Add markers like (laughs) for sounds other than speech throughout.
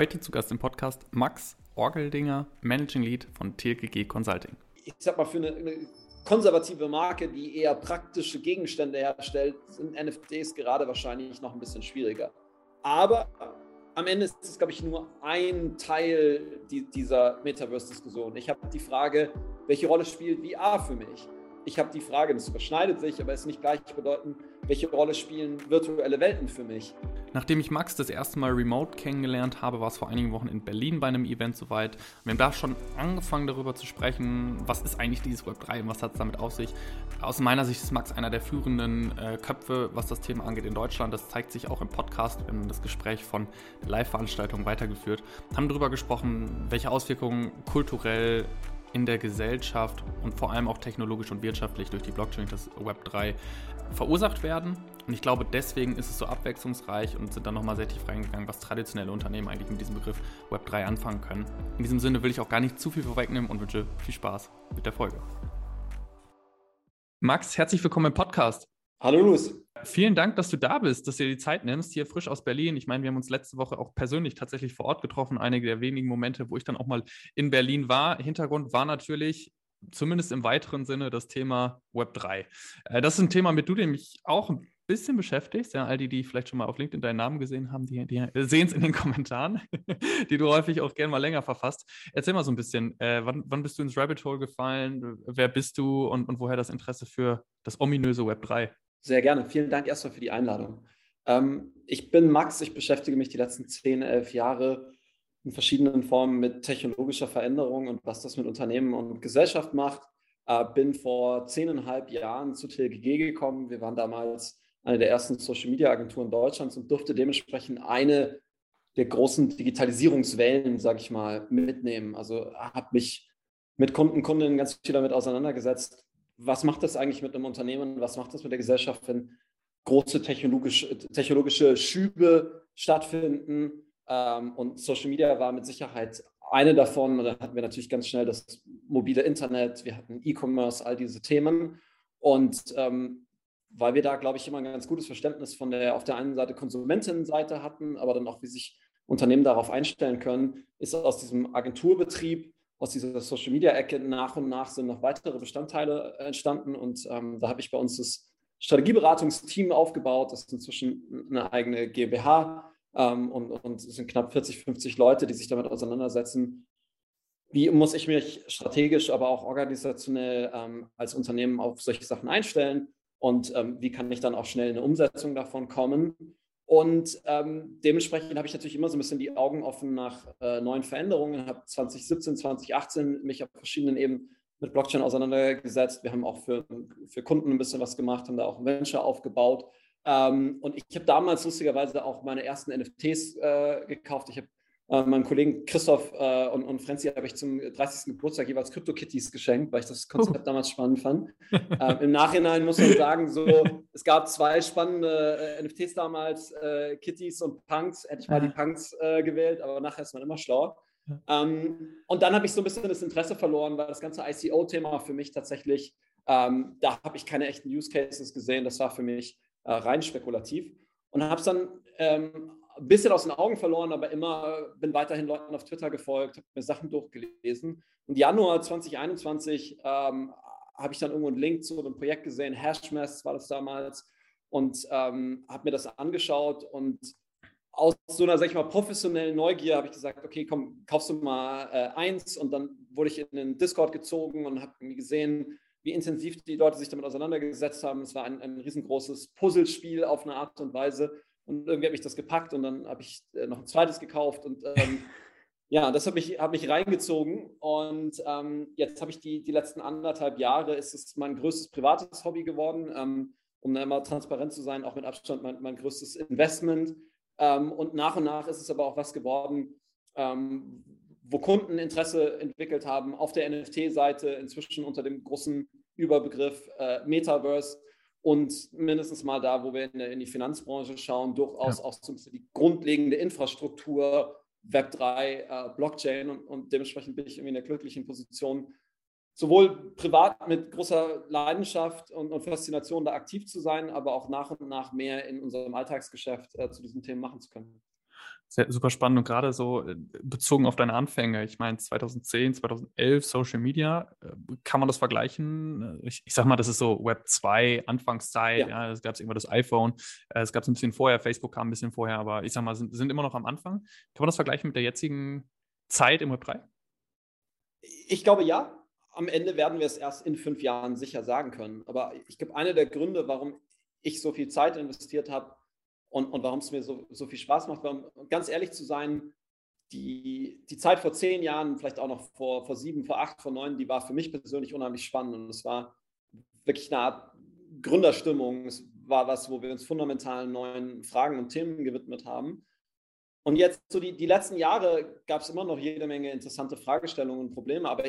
Heute zu Gast im Podcast Max Orgeldinger, Managing Lead von TLGG Consulting. Ich sag mal, für eine, eine konservative Marke, die eher praktische Gegenstände herstellt, sind NFTs gerade wahrscheinlich noch ein bisschen schwieriger. Aber am Ende ist es, glaube ich, nur ein Teil dieser Metaverse-Diskussion. Ich habe die Frage, welche Rolle spielt VR für mich? Ich habe die Frage, das überschneidet sich, aber ist nicht gleichbedeutend, welche Rolle spielen virtuelle Welten für mich? Nachdem ich Max das erste Mal remote kennengelernt habe, war es vor einigen Wochen in Berlin bei einem Event soweit. Wir haben da schon angefangen darüber zu sprechen, was ist eigentlich dieses Web 3 und was hat es damit auf sich. Aus meiner Sicht ist Max einer der führenden äh, Köpfe, was das Thema angeht in Deutschland. Das zeigt sich auch im Podcast. Wir haben das Gespräch von der Live-Veranstaltung weitergeführt, haben darüber gesprochen, welche Auswirkungen kulturell in der Gesellschaft und vor allem auch technologisch und wirtschaftlich durch die Blockchain, das Web 3, verursacht werden. Und ich glaube, deswegen ist es so abwechslungsreich und sind dann nochmal sehr tief reingegangen, was traditionelle Unternehmen eigentlich mit diesem Begriff Web 3 anfangen können. In diesem Sinne will ich auch gar nicht zu viel vorwegnehmen und wünsche viel Spaß mit der Folge. Max, herzlich willkommen im Podcast. Hallo Luis. Vielen Dank, dass du da bist, dass du dir die Zeit nimmst, hier frisch aus Berlin. Ich meine, wir haben uns letzte Woche auch persönlich tatsächlich vor Ort getroffen. Einige der wenigen Momente, wo ich dann auch mal in Berlin war. Hintergrund war natürlich zumindest im weiteren Sinne das Thema Web 3. Äh, das ist ein Thema, mit dem du mich auch ein bisschen beschäftigst. Ja, all die, die vielleicht schon mal auf LinkedIn deinen Namen gesehen haben, die, die sehen es in den (laughs) Kommentaren, die du häufig auch gerne mal länger verfasst. Erzähl mal so ein bisschen, äh, wann, wann, bist du ins Rabbit Hole gefallen? Wer bist du und, und woher das Interesse für das ominöse Web 3? Sehr gerne. Vielen Dank erstmal für die Einladung. Ähm, ich bin Max, ich beschäftige mich die letzten 10, 11 Jahre in verschiedenen Formen mit technologischer Veränderung und was das mit Unternehmen und Gesellschaft macht. Äh, bin vor zehneinhalb Jahren zu TLGG gekommen. Wir waren damals eine der ersten Social-Media-Agenturen Deutschlands und durfte dementsprechend eine der großen Digitalisierungswellen, sage ich mal, mitnehmen. Also habe mich mit Kunden, Kundinnen ganz viel damit auseinandergesetzt, was macht das eigentlich mit einem Unternehmen, was macht das mit der Gesellschaft, wenn große technologische, technologische Schübe stattfinden. Ähm, und Social Media war mit Sicherheit eine davon. Und dann hatten wir natürlich ganz schnell das mobile Internet, wir hatten E-Commerce, all diese Themen. Und ähm, weil wir da, glaube ich, immer ein ganz gutes Verständnis von der auf der einen Seite Konsumentinnenseite hatten, aber dann auch, wie sich Unternehmen darauf einstellen können, ist aus diesem Agenturbetrieb aus dieser Social Media Ecke nach und nach sind noch weitere Bestandteile entstanden und ähm, da habe ich bei uns das Strategieberatungsteam aufgebaut. Das ist inzwischen eine eigene GmbH ähm, und, und es sind knapp 40, 50 Leute, die sich damit auseinandersetzen. Wie muss ich mich strategisch, aber auch organisationell ähm, als Unternehmen auf solche Sachen einstellen und ähm, wie kann ich dann auch schnell in eine Umsetzung davon kommen? Und ähm, dementsprechend habe ich natürlich immer so ein bisschen die Augen offen nach äh, neuen Veränderungen. Habe 2017, 2018 mich auf verschiedenen Ebenen mit Blockchain auseinandergesetzt. Wir haben auch für, für Kunden ein bisschen was gemacht, haben da auch ein Venture aufgebaut. Ähm, und ich habe damals lustigerweise auch meine ersten NFTs äh, gekauft. Ich habe äh, meinem Kollegen Christoph äh, und, und Franzi habe ich zum 30. Geburtstag jeweils Crypto-Kitties geschenkt, weil ich das Konzept uh. damals spannend fand. (laughs) ähm, Im Nachhinein muss man sagen, so, es gab zwei spannende äh, NFTs damals, äh, Kitties und Punks. Hätte ich mal die Punks äh, gewählt, aber nachher ist man immer schlauer. Ähm, und dann habe ich so ein bisschen das Interesse verloren, weil das ganze ICO-Thema für mich tatsächlich, ähm, da habe ich keine echten Use Cases gesehen. Das war für mich äh, rein spekulativ. Und habe es dann ähm, ein bisschen aus den Augen verloren, aber immer bin weiterhin Leuten auf Twitter gefolgt, habe mir Sachen durchgelesen. Und Januar 2021 ähm, habe ich dann irgendwo einen Link zu einem Projekt gesehen, Hashmess war das damals, und ähm, habe mir das angeschaut und aus so einer, sag ich mal, professionellen Neugier habe ich gesagt, okay, komm, kaufst du mal äh, eins und dann wurde ich in den Discord gezogen und habe gesehen, wie intensiv die Leute sich damit auseinandergesetzt haben. Es war ein, ein riesengroßes Puzzlespiel auf eine Art und Weise. Und irgendwie habe ich das gepackt und dann habe ich äh, noch ein zweites gekauft und ähm, (laughs) ja, das hat mich, hat mich reingezogen. Und ähm, jetzt habe ich die, die letzten anderthalb Jahre, ist es mein größtes privates Hobby geworden, ähm, um da immer transparent zu sein, auch mit Abstand mein, mein größtes Investment. Ähm, und nach und nach ist es aber auch was geworden, ähm, wo Kunden Interesse entwickelt haben auf der NFT-Seite, inzwischen unter dem großen Überbegriff äh, Metaverse und mindestens mal da, wo wir in, in die Finanzbranche schauen, durchaus ja. auch so die grundlegende Infrastruktur, Web3, äh, Blockchain und, und, dementsprechend bin ich irgendwie in der glücklichen Position, sowohl privat mit großer Leidenschaft und, und, Faszination da aktiv zu sein, aber auch nach und nach mehr in unserem Alltagsgeschäft äh, zu diesen Themen machen zu können. Sehr, super spannend und gerade so äh, bezogen auf deine Anfänge. Ich meine, 2010, 2011 Social Media, äh, kann man das vergleichen? Ich, ich sag mal, das ist so Web 2, Anfangszeit. Ja. ja es gab irgendwann das iPhone. Äh, es gab es ein bisschen vorher. Facebook kam ein bisschen vorher, aber ich sag mal, sind, sind immer noch am Anfang. Kann man das vergleichen mit der jetzigen Zeit im Web 3? Ich glaube ja. Am Ende werden wir es erst in fünf Jahren sicher sagen können. Aber ich glaube, einer der Gründe, warum ich so viel Zeit investiert habe, und, und warum es mir so, so viel Spaß macht. Um ganz ehrlich zu sein, die, die Zeit vor zehn Jahren, vielleicht auch noch vor, vor sieben, vor acht, vor neun, die war für mich persönlich unheimlich spannend. Und es war wirklich eine Art Gründerstimmung. Es war was, wo wir uns fundamentalen neuen Fragen und Themen gewidmet haben. Und jetzt, so die, die letzten Jahre, gab es immer noch jede Menge interessante Fragestellungen und Probleme, aber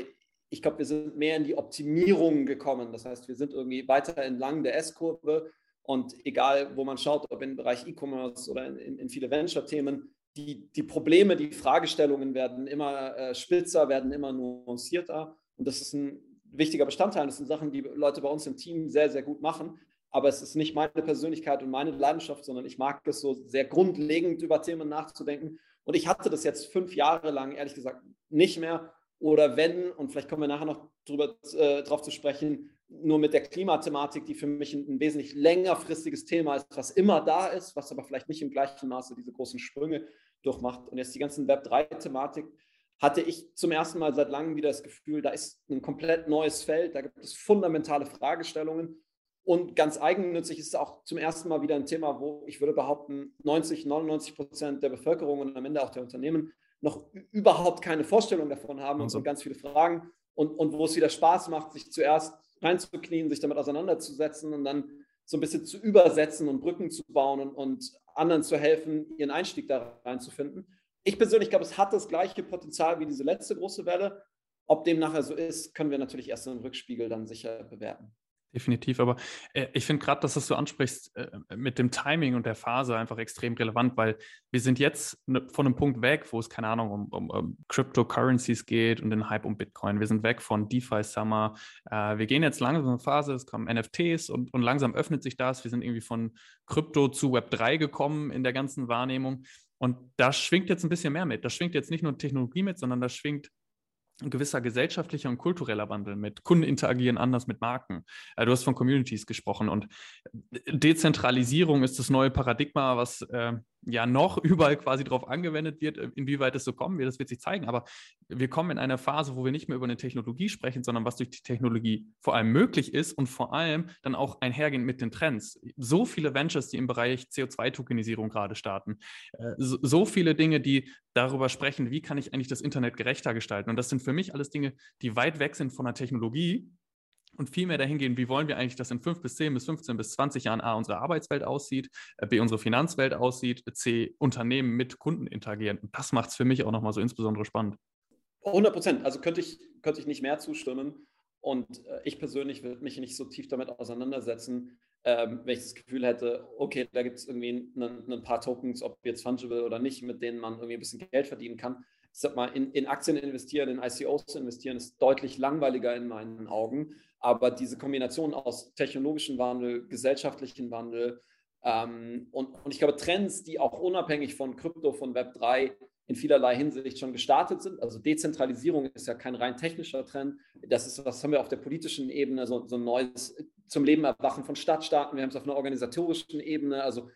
ich glaube, wir sind mehr in die Optimierung gekommen. Das heißt, wir sind irgendwie weiter entlang der S-Kurve und egal, wo man schaut, ob im Bereich E-Commerce oder in, in, viele Venture-Themen, die, die Probleme, die Fragestellungen werden immer äh, spitzer, werden immer nuancierter. Und das ist ein wichtiger Bestandteil. Das sind Sachen, die Leute bei uns im Team sehr, sehr gut machen. Aber es ist nicht meine Persönlichkeit und meine Leidenschaft, sondern ich mag es so sehr grundlegend über Themen nachzudenken. Und ich hatte das jetzt fünf Jahre lang, ehrlich gesagt, nicht mehr. Oder wenn, und vielleicht kommen wir nachher noch drüber, äh, drauf zu sprechen, nur mit der Klimathematik, die für mich ein, wesentlich längerfristiges Thema ist, was immer da ist, was aber vielleicht nicht im gleichen Maße diese großen Sprünge durchmacht. Und jetzt die ganzen Web3-Thematik hatte ich zum ersten Mal seit langem wieder das Gefühl, da ist ein komplett neues Feld, da gibt es fundamentale Fragestellungen. Und ganz eigennützig ist es auch zum ersten Mal wieder ein Thema, wo ich würde behaupten, 90, 99 Prozent der Bevölkerung und am Ende auch der Unternehmen noch überhaupt keine Vorstellung davon haben und so ganz viele Fragen. Und, und wo es wieder Spaß macht, sich zuerst reinzuknien, sich damit auseinanderzusetzen und dann so ein bisschen zu übersetzen und Brücken zu bauen und, und anderen zu helfen, ihren Einstieg da reinzufinden. Ich persönlich glaube, es hat das gleiche Potenzial wie diese letzte große Welle. Ob dem nachher so ist, können wir natürlich erst im Rückspiegel dann sicher bewerten. Definitiv, aber äh, ich finde gerade, dass das du ansprichst äh, mit dem Timing und der Phase einfach extrem relevant, weil wir sind jetzt ne, von einem Punkt weg, wo es keine Ahnung um, um, um, Cryptocurrencies geht und den Hype um Bitcoin. Wir sind weg von DeFi Summer. Äh, wir gehen jetzt langsam in eine Phase, es kommen NFTs und, und langsam öffnet sich das. Wir sind irgendwie von Krypto zu Web 3 gekommen in der ganzen Wahrnehmung. Und da schwingt jetzt ein bisschen mehr mit. Da schwingt jetzt nicht nur Technologie mit, sondern da schwingt ein gewisser gesellschaftlicher und kultureller Wandel mit. Kunden interagieren anders mit Marken. Äh, du hast von Communities gesprochen und Dezentralisierung ist das neue Paradigma, was äh, ja noch (laughs) überall quasi drauf angewendet wird. Inwieweit es so kommen wird, das wird sich zeigen. Aber wir kommen in eine Phase, wo wir nicht mehr über eine Technologie sprechen, sondern was durch die Technologie vor allem möglich ist und vor allem dann auch einhergehend mit den Trends. So viele Ventures, die im Bereich CO2-Tokenisierung gerade starten. Äh, so viele Dinge, die darüber sprechen, wie kann ich eigentlich das Internet gerechter gestalten. Und das sind für mich alles Dinge, die weit weg sind von der Technologie, und viel mehr dahin gehen, wie wollen wir eigentlich, dass in 5 bis 10 bis 15 bis 20 Jahren A, unsere Arbeitswelt aussieht, äh, B, unsere Finanzwelt aussieht, C, Unternehmen mit Kunden interagieren. Und das macht es für mich auch nochmal so insbesondere spannend. 100 Prozent. Also könnte ich, könnte ich nicht mehr zustimmen. Und äh, ich persönlich würde mich nicht so tief damit auseinandersetzen, ähm, wenn ich das Gefühl hätte, okay, da gibt es irgendwie ein paar Tokens, ob jetzt fungible oder nicht, mit denen man irgendwie ein bisschen Geld verdienen kann ich sag mal, in, in Aktien investieren, in ICOs investieren, ist deutlich langweiliger in meinen Augen. Aber diese Kombination aus technologischem Wandel, gesellschaftlichen Wandel ähm, und, und ich glaube, Trends, die auch unabhängig von Krypto, von Web3 in vielerlei Hinsicht schon gestartet sind. Also Dezentralisierung ist ja kein rein technischer Trend. Das ist, was haben wir auf der politischen Ebene, so, so ein neues zum Leben erwachen von Stadtstaaten. Wir haben es auf einer organisatorischen Ebene, also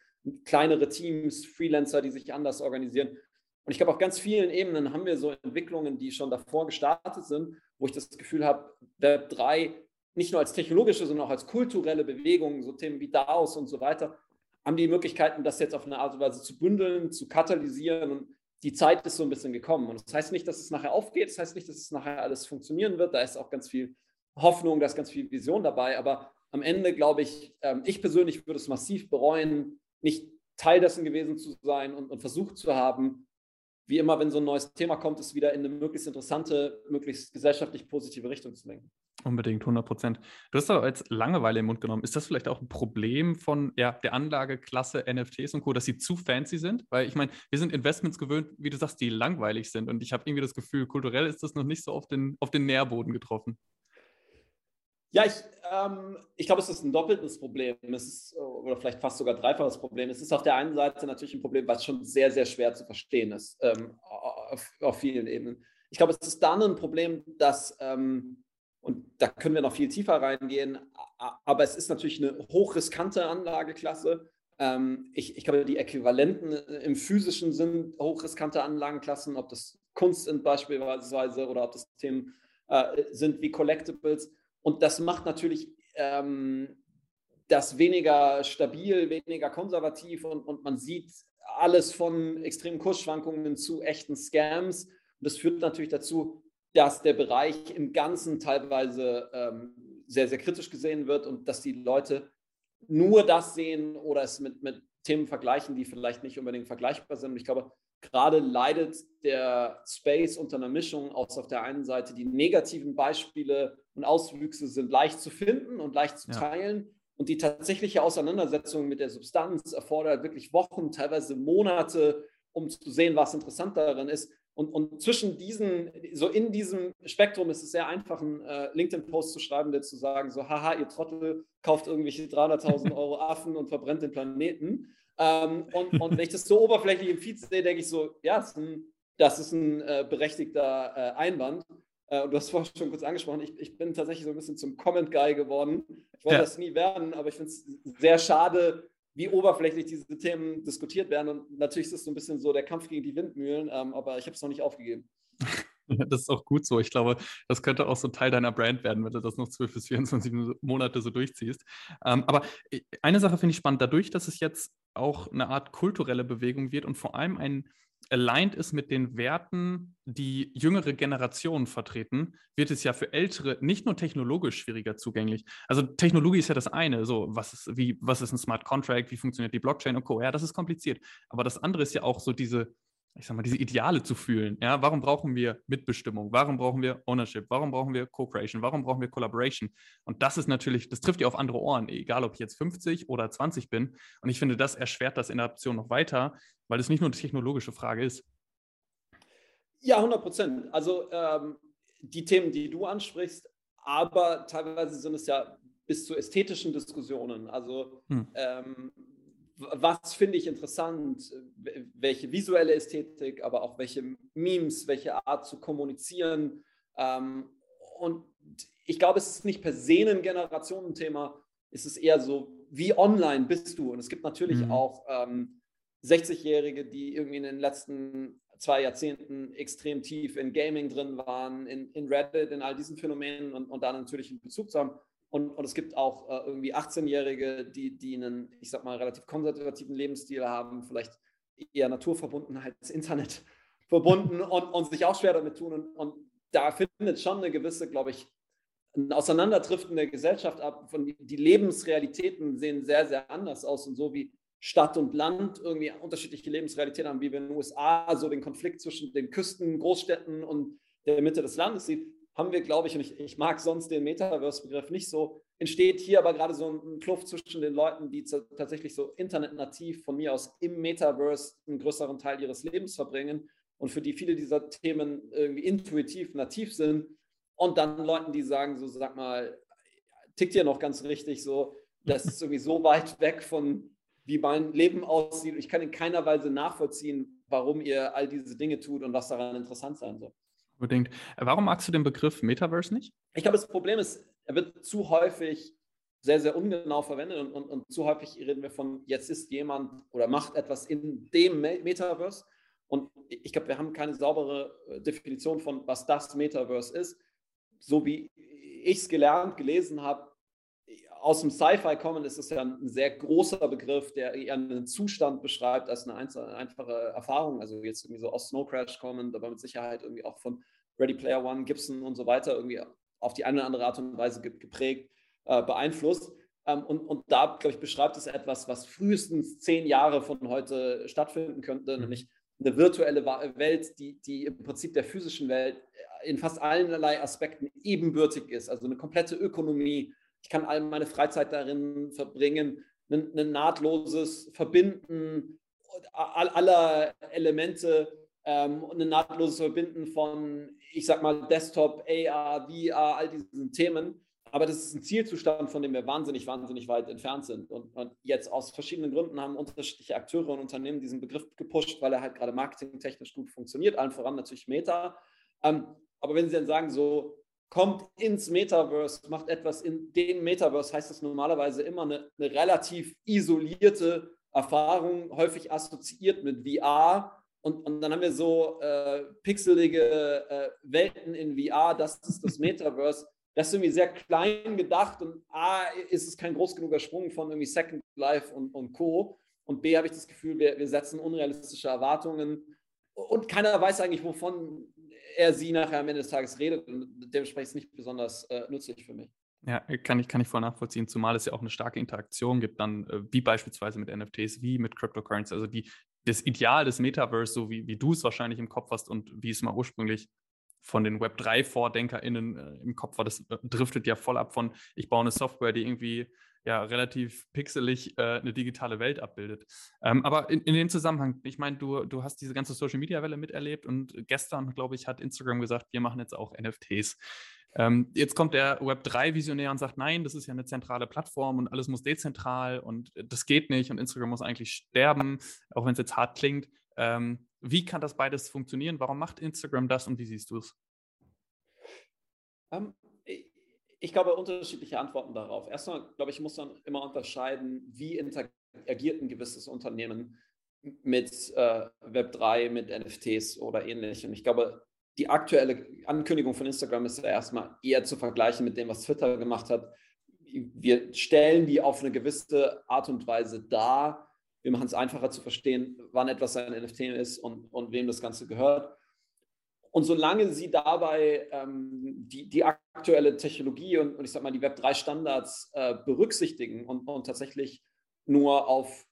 kleinere Teams, Freelancer, die sich anders organisieren. Und ich glaube, auf ganz vielen Ebenen haben wir so Entwicklungen, die schon davor gestartet sind, wo ich das Gefühl habe, Web 3 nicht nur als technologische, sondern auch als kulturelle Bewegung, so Themen wie DAOs und so weiter, haben die Möglichkeiten, das jetzt auf eine Art und Weise zu bündeln, zu katalysieren. Und die Zeit ist so ein bisschen gekommen. Und das heißt nicht, dass es nachher aufgeht, das heißt nicht, dass es nachher alles funktionieren wird. Da ist auch ganz viel Hoffnung, da ist ganz viel Vision dabei. Aber am Ende glaube ich, ähm, ich persönlich würde es massiv bereuen, nicht Teil dessen gewesen zu sein und, und versucht zu haben, wie immer, wenn so ein neues Thema kommt, es wieder in eine möglichst interessante, möglichst gesellschaftlich positive Richtung zu lenken. Unbedingt, 100 Prozent. Du hast aber als Langeweile im Mund genommen. Ist das vielleicht auch ein Problem von ja, der Anlageklasse NFTs und Co., dass sie zu fancy sind? Weil ich meine, wir sind Investments gewöhnt, wie du sagst, die langweilig sind. Und ich habe irgendwie das Gefühl, kulturell ist das noch nicht so auf den, auf den Nährboden getroffen. Ja, ich, ähm, ich glaube, es ist ein doppeltes Problem. Es ist, oder vielleicht fast sogar dreifaches Problem. Es ist auf der einen Seite natürlich ein Problem, was schon sehr, sehr schwer zu verstehen ist, ähm, auf, auf, vielen Ebenen. Ich glaube, es ist dann ein Problem, dass, ähm, und da können wir noch viel tiefer reingehen, aber es ist natürlich eine hochriskante Anlageklasse. Ähm, ich, ich glaube, die Äquivalenten im physischen sind hochriskante Anlagenklassen, ob das Kunst sind beispielsweise oder ob das Themen äh, sind wie Collectibles. Und das macht natürlich ähm, das weniger stabil, weniger konservativ und, und man sieht alles von extremen Kursschwankungen zu echten Scams. Und das führt natürlich dazu, dass der Bereich im Ganzen teilweise ähm, sehr, sehr kritisch gesehen wird und dass die Leute nur das sehen oder es mit, mit Themen vergleichen, die vielleicht nicht unbedingt vergleichbar sind. Und ich glaube, gerade leidet der Space unter einer Mischung aus auf der einen Seite die negativen Beispiele und Auswüchse sind leicht zu finden und leicht zu teilen. Ja. Und die tatsächliche Auseinandersetzung mit der Substanz erfordert wirklich Wochen, teilweise Monate, um zu sehen, was interessant darin ist. Und, und zwischen diesen, so in diesem Spektrum ist es sehr einfach, einen äh, LinkedIn-Post zu schreiben, der zu sagen, so, haha, ihr Trottel kauft irgendwelche 300.000 (laughs) Euro Affen und verbrennt den Planeten. Ähm, und, und, wenn ich das so oberflächlich im Feed sehe, denke ich so, ja, das ist ein, das ist ein äh, berechtigter äh, Einwand. Äh, und du hast vorhin schon kurz angesprochen, ich, ich, bin tatsächlich so ein bisschen zum Comment-Guy geworden. Ich wollte ja. das nie werden, aber ich finde es sehr schade, wie oberflächlich diese Themen diskutiert werden. Und natürlich ist es so ein bisschen so der Kampf gegen die Windmühlen, ähm, aber ich habe es noch nicht aufgegeben. (laughs) Das ist auch gut so. Ich glaube, das könnte auch so Teil deiner Brand werden, wenn du das noch 12 bis 24 Monate so durchziehst. Ähm, aber äh, eine Sache finde ich spannend. Dadurch, dass es jetzt auch eine Art kulturelle Bewegung wird und vor allem ein aligned ist mit den Werten, die jüngere Generationen vertreten, wird es ja für Ältere nicht nur technologisch schwieriger zugänglich. Also Technologie ist ja das eine, so was ist, wie, was ist ein Smart Contract, wie funktioniert die Blockchain und Co. Ja, das ist kompliziert. Aber das andere ist ja auch so diese ich sag mal, diese Ideale zu fühlen. Ja, warum brauchen wir Mitbestimmung? Warum brauchen wir Ownership? Warum brauchen wir Co-Creation? Warum brauchen wir Collaboration? Und das ist natürlich, das trifft ja auf andere Ohren, egal ob ich jetzt 50 oder 20 bin. Und ich finde, das erschwert das in der Option noch weiter, weil es nicht nur eine technologische Frage ist. Ja, 100 Prozent. Also ähm, die Themen, die du ansprichst, aber teilweise sind es ja bis zu ästhetischen Diskussionen. Also hm. ähm, was finde ich interessant, welche visuelle Ästhetik, aber auch welche Memes, welche Art zu kommunizieren. Ähm, und ich glaube, es ist nicht per se ein Generationenthema, es ist eher so, wie online bist du? Und es gibt natürlich mhm. auch ähm, 60-Jährige, die irgendwie in den letzten zwei Jahrzehnten extrem tief in Gaming drin waren, in, in Reddit, in all diesen Phänomenen und, und da natürlich einen Bezug zu haben. Und, und es gibt auch äh, irgendwie 18-Jährige, die, die einen, ich sag mal, relativ konservativen Lebensstil haben, vielleicht eher Naturverbundenheit, Internet (laughs) verbunden und, und sich auch schwer damit tun. Und, und da findet schon eine gewisse, glaube ich, ein Auseinanderdriften der Gesellschaft ab. Von die, die Lebensrealitäten sehen sehr, sehr anders aus. Und so wie Stadt und Land irgendwie unterschiedliche Lebensrealitäten haben, wie wir in den USA so den Konflikt zwischen den Küsten, Großstädten und der Mitte des Landes sieht, haben wir, glaube ich, und ich, ich mag sonst den Metaverse-Begriff nicht so, entsteht hier aber gerade so ein Kluft zwischen den Leuten, die tatsächlich so internetnativ von mir aus im Metaverse einen größeren Teil ihres Lebens verbringen und für die viele dieser Themen irgendwie intuitiv, nativ sind und dann Leuten, die sagen, so sag mal, tickt ihr noch ganz richtig so, das ist irgendwie so weit weg von wie mein Leben aussieht. Ich kann in keiner Weise nachvollziehen, warum ihr all diese Dinge tut und was daran interessant sein soll. Unbedingt. Warum magst du den Begriff Metaverse nicht? Ich glaube, das Problem ist, er wird zu häufig sehr, sehr ungenau verwendet und, und, und, zu häufig reden wir von, jetzt ist jemand oder macht etwas in dem Metaverse. Und ich glaube, wir haben keine saubere äh, Definition von, was das Metaverse ist. So wie ich es gelernt, gelesen habe, aus dem Sci-Fi kommen, ist es ja ein sehr großer Begriff, der eher einen Zustand beschreibt als eine einfache Erfahrung. Also jetzt irgendwie so aus Snow Crash kommend, aber mit Sicherheit irgendwie auch von Ready Player One, Gibson und so weiter irgendwie auf die eine oder andere Art und Weise geprägt, äh, beeinflusst. Ähm, und, und da, glaube ich, beschreibt es etwas, was frühestens zehn Jahre von heute stattfinden könnte, mhm. nämlich eine virtuelle Welt, die, die im Prinzip der physischen Welt in fast allerlei Aspekten ebenbürtig ist. Also eine komplette Ökonomie, ich kann all meine Freizeit darin verbringen, ein, ein nahtloses Verbinden aller Elemente ähm, und ein nahtloses Verbinden von, ich sag mal, Desktop, AR, VR, all diesen Themen. aber das ist ein Zielzustand, von dem wir wahnsinnig, wahnsinnig weit entfernt sind. Und, und, jetzt aus verschiedenen Gründen haben unterschiedliche Akteure und Unternehmen diesen Begriff gepusht, weil er halt gerade marketingtechnisch gut funktioniert, allen voran natürlich Meta. Ähm, aber wenn Sie dann sagen, so kommt ins Metaverse, macht etwas in dem Metaverse, heißt das normalerweise immer eine, eine relativ isolierte Erfahrung, häufig assoziiert mit VR. Und, und dann haben wir so äh, pixelige äh, Welten in VR, das ist das Metaverse das ist irgendwie sehr klein gedacht und A, ist es kein groß genuger Sprung von irgendwie Second Life und, und Co. Und B, habe ich das Gefühl, wir, wir setzen unrealistische Erwartungen und keiner weiß eigentlich, wovon er sie nachher am Ende des Tages redet. Und dementsprechend ist nicht besonders äh, nützlich für mich. Ja, kann ich, kann ich voll nachvollziehen, zumal es ja auch eine starke Interaktion gibt, dann äh, wie beispielsweise mit NFTs, wie mit Cryptocurrency. Also die, das Ideal des Metaverse, so wie, wie du es wahrscheinlich im Kopf hast und wie es mal ursprünglich von den Web3-VordenkerInnen äh, im Kopf war, das äh, driftet ja voll ab von, ich baue eine Software, die irgendwie ja relativ pixelig äh, eine digitale Welt abbildet. Ähm, aber in, in dem Zusammenhang, ich meine, du, du hast diese ganze Social-Media-Welle miterlebt und gestern, glaube ich, hat Instagram gesagt, wir machen jetzt auch NFTs. Ähm, jetzt kommt der Web3-Visionär und sagt, nein, das ist ja eine zentrale Plattform und alles muss dezentral und das geht nicht und Instagram muss eigentlich sterben, auch wenn es jetzt hart klingt. Ähm, wie kann das beides funktionieren? Warum macht Instagram das und wie siehst du es? Um, ähm, ich glaube, unterschiedliche Antworten darauf. Erstmal, glaube ich, muss man immer unterscheiden, wie interagiert ein gewisses Unternehmen mit äh, Web3, mit NFTs oder ähnlichem. Ich glaube, die aktuelle Ankündigung von Instagram ist ja erstmal eher zu vergleichen mit dem, was Twitter gemacht hat. Wir stellen die auf eine gewisse Art und Weise dar, wir machen es einfacher zu verstehen, wann etwas ein NFT ist und, und wem das Ganze gehört. Und solange Sie dabei ähm, die, die aktuelle Technologie und, und ich sage mal die Web3-Standards äh, berücksichtigen und, und tatsächlich nur auf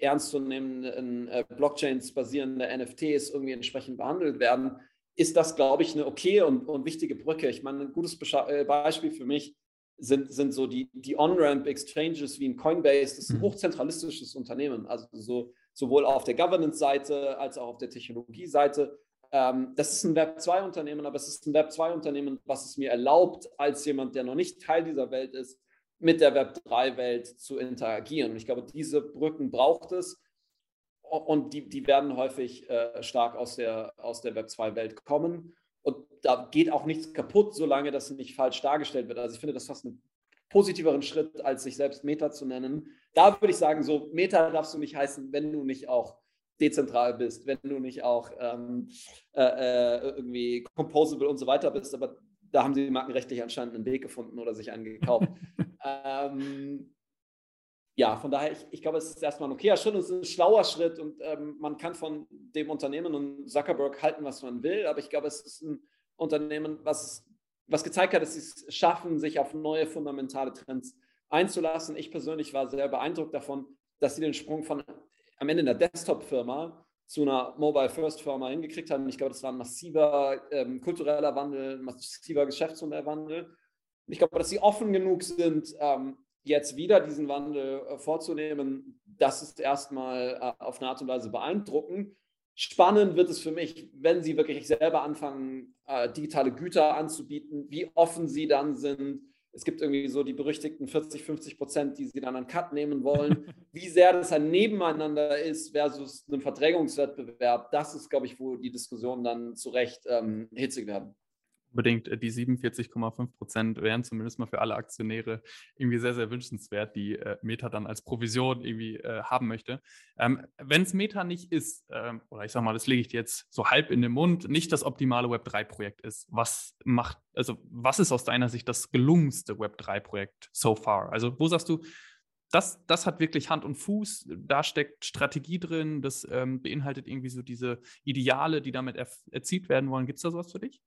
ernstzunehmenden äh, Blockchains basierende NFTs irgendwie entsprechend behandelt werden, ist das, glaube ich, eine okay und, und wichtige Brücke. Ich meine, ein gutes äh, Beispiel für mich sind, sind so die, die On-Ramp-Exchanges wie ein Coinbase, das ist ein mhm. hochzentralistisches Unternehmen, also so, sowohl auf der Governance-Seite als auch auf der Technologie-Seite. Ähm, das ist ein Web2-Unternehmen, aber es ist ein Web2-Unternehmen, was es mir erlaubt, als jemand, der noch nicht Teil dieser Welt ist, mit der Web3-Welt zu interagieren. Und ich glaube, diese Brücken braucht es und die, die werden häufig äh, stark aus der, aus der Web2-Welt kommen. Und da geht auch nichts kaputt, solange das nicht falsch dargestellt wird. Also ich finde das fast einen positiveren Schritt, als sich selbst Meta zu nennen. Da würde ich sagen, so Meta darfst du nicht heißen, wenn du nicht auch dezentral bist, wenn du nicht auch ähm, äh, äh irgendwie composable und so weiter bist. Aber da haben sie markenrechtlich anscheinend einen Weg gefunden oder sich einen gekauft. (laughs) ähm, ja, von daher, ich, ich glaube, es ist erstmal ein okayer Schritt, es ist ein schlauer Schritt und ähm, man kann von dem Unternehmen und Zuckerberg halten, was man will, aber ich glaube, es ist ein Unternehmen, was, was gezeigt hat, dass sie es schaffen, sich auf neue fundamentale Trends einzulassen. Ich persönlich war sehr beeindruckt davon, dass sie den Sprung von am Ende einer Desktop-Firma zu einer Mobile-First-Firma hingekriegt haben. Ich glaube, das war ein massiver ähm, kultureller Wandel, ein massiver Geschäftsmodellwandel. Ich glaube, dass sie offen genug sind, ähm, jetzt wieder diesen Wandel äh, vorzunehmen, das ist erstmal äh, auf eine Art und Weise beeindruckend. Spannend wird es für mich, wenn Sie wirklich selber anfangen, äh, digitale Güter anzubieten, wie offen Sie dann sind. Es gibt irgendwie so die berüchtigten 40, 50 Prozent, die Sie dann an Cut nehmen wollen. (laughs) Wie sehr das ein Nebeneinander ist versus einem Verdrängungswettbewerb, das ist, glaube ich, wo die Diskussionen dann zu Recht ähm, hitzig werden unbedingt äh, die 47,5 Prozent wären zumindest mal für alle Aktionäre irgendwie sehr, sehr wünschenswert, die äh, Meta dann als Provision irgendwie äh, haben möchte. Ähm, Wenn es Meta nicht ist, ähm, oder ich sage mal, das lege ich dir jetzt so halb in den Mund, nicht das optimale Web3-Projekt ist, was macht, also was ist aus deiner Sicht das gelungenste Web3-Projekt so far? Also wo sagst du, das, das hat wirklich Hand und Fuß, da steckt Strategie drin, das ähm, beinhaltet irgendwie so diese Ideale, die damit erzielt werden wollen. Gibt es da sowas für dich?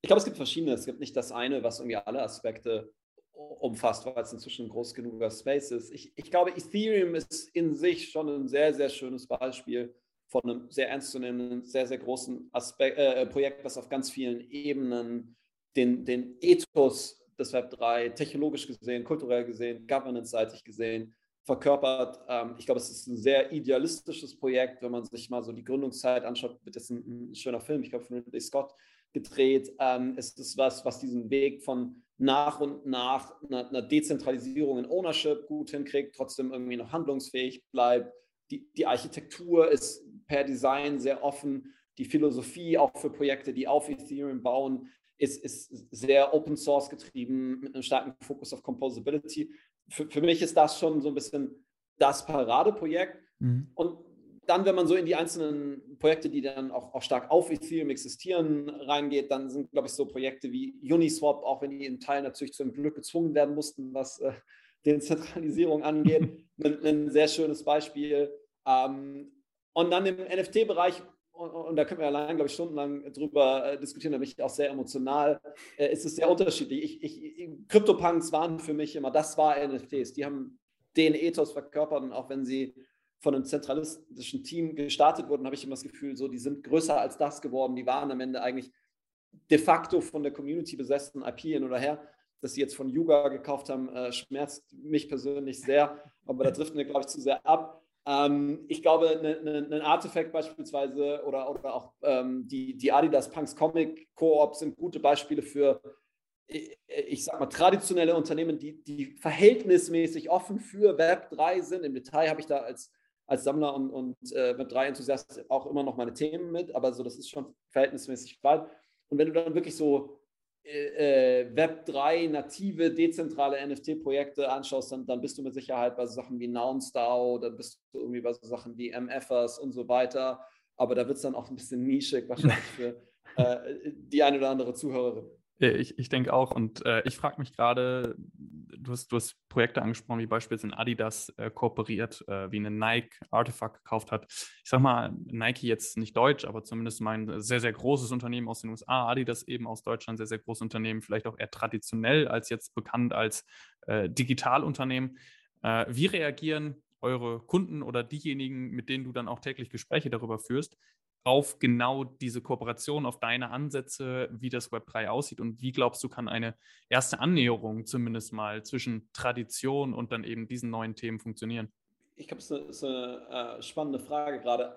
Ich glaube, es gibt verschiedene. Es gibt nicht das eine, was irgendwie alle Aspekte umfasst, weil es inzwischen ein groß genuger Space ist. Ich, ich glaube, Ethereum ist in sich schon ein sehr, sehr schönes Beispiel von einem sehr ernstzunehmenden, sehr, sehr großen Aspekt, äh, Projekt, was auf ganz vielen Ebenen den, den Ethos des Web 3 technologisch gesehen, kulturell gesehen, governance-seitig gesehen verkörpert. Ähm, ich glaube, es ist ein sehr idealistisches Projekt, wenn man sich mal so die Gründungszeit anschaut. Das ist ein, ein schöner Film, ich glaube, von Ridley Scott gedreht. Ähm, es ist was, was diesen Weg von nach und nach einer, einer Dezentralisierung in Ownership gut hinkriegt, trotzdem irgendwie noch handlungsfähig bleibt. Die, die Architektur ist per Design sehr offen. Die Philosophie auch für Projekte, die auf Ethereum bauen, ist, ist sehr Open Source getrieben mit einem starken Fokus auf Composability. Für, für mich ist das schon so ein bisschen das Paradeprojekt. Mhm. Und dann, wenn man so in die einzelnen Projekte, die dann auch, auch stark auf Ethereum existieren, reingeht, dann sind, glaube ich, so Projekte wie Uniswap, auch wenn die in Teilen natürlich zum Glück gezwungen werden mussten, was äh, den Zentralisierung angeht, (laughs) ein, ein, sehr schönes Beispiel. Ähm, und dann im NFT-Bereich, und, und, da können wir allein, glaube ich, stundenlang drüber äh, diskutieren, da bin ich auch sehr emotional, äh, ist es sehr unterschiedlich. Ich, ich, CryptoPunks waren für mich immer, das war NFTs. Die haben den Ethos verkörpert und auch wenn sie von einem zentralistischen Team gestartet wurden, habe ich immer das Gefühl, so, die sind größer als das geworden. Die waren am Ende eigentlich de facto von der Community besessen, IP hin oder her. Dass sie jetzt von Yuga gekauft haben, äh, schmerzt mich persönlich sehr, aber da driften wir, glaube ich, zu sehr ab. Ähm, ich glaube, ein ne, ne, Artefakt beispielsweise oder, oder auch ähm, die, die Adidas Punks Comic Co-op sind gute Beispiele für, ich, ich sag mal, traditionelle Unternehmen, die, die verhältnismäßig offen für Web 3 sind. Im Detail habe ich da als als Sammler und, und äh, mit drei Enthusiasten auch immer noch meine Themen mit, aber so, das ist schon verhältnismäßig weit. Und wenn du dann wirklich so äh, äh Web 3 native, dezentrale NFT-Projekte anschaust, dann, dann bist du mit Sicherheit bei so Sachen wie NounceDAO, dann bist du irgendwie bei so Sachen wie MFers und so weiter. Aber da wird es dann auch ein bisschen nischig wahrscheinlich für (laughs) äh, die eine oder andere Zuhörerin. Ich, ich denke auch. Und äh, ich frage mich gerade, du hast, du hast Projekte angesprochen, wie beispielsweise Adidas äh, kooperiert, äh, wie eine Nike Artifact gekauft hat. Ich sag mal, Nike jetzt nicht deutsch, aber zumindest mein sehr, sehr großes Unternehmen aus den USA, Adidas eben aus Deutschland, sehr, sehr großes Unternehmen, vielleicht auch eher traditionell als jetzt bekannt als äh, Digitalunternehmen. Äh, wie reagieren eure Kunden oder diejenigen, mit denen du dann auch täglich Gespräche darüber führst, auf genau diese Kooperation, auf deine Ansätze, wie das Web 3 aussieht und wie glaubst du, kann eine erste Annäherung zumindest mal zwischen Tradition und dann eben diesen neuen Themen funktionieren? Ich glaube, das ist eine, eine äh, spannende Frage gerade.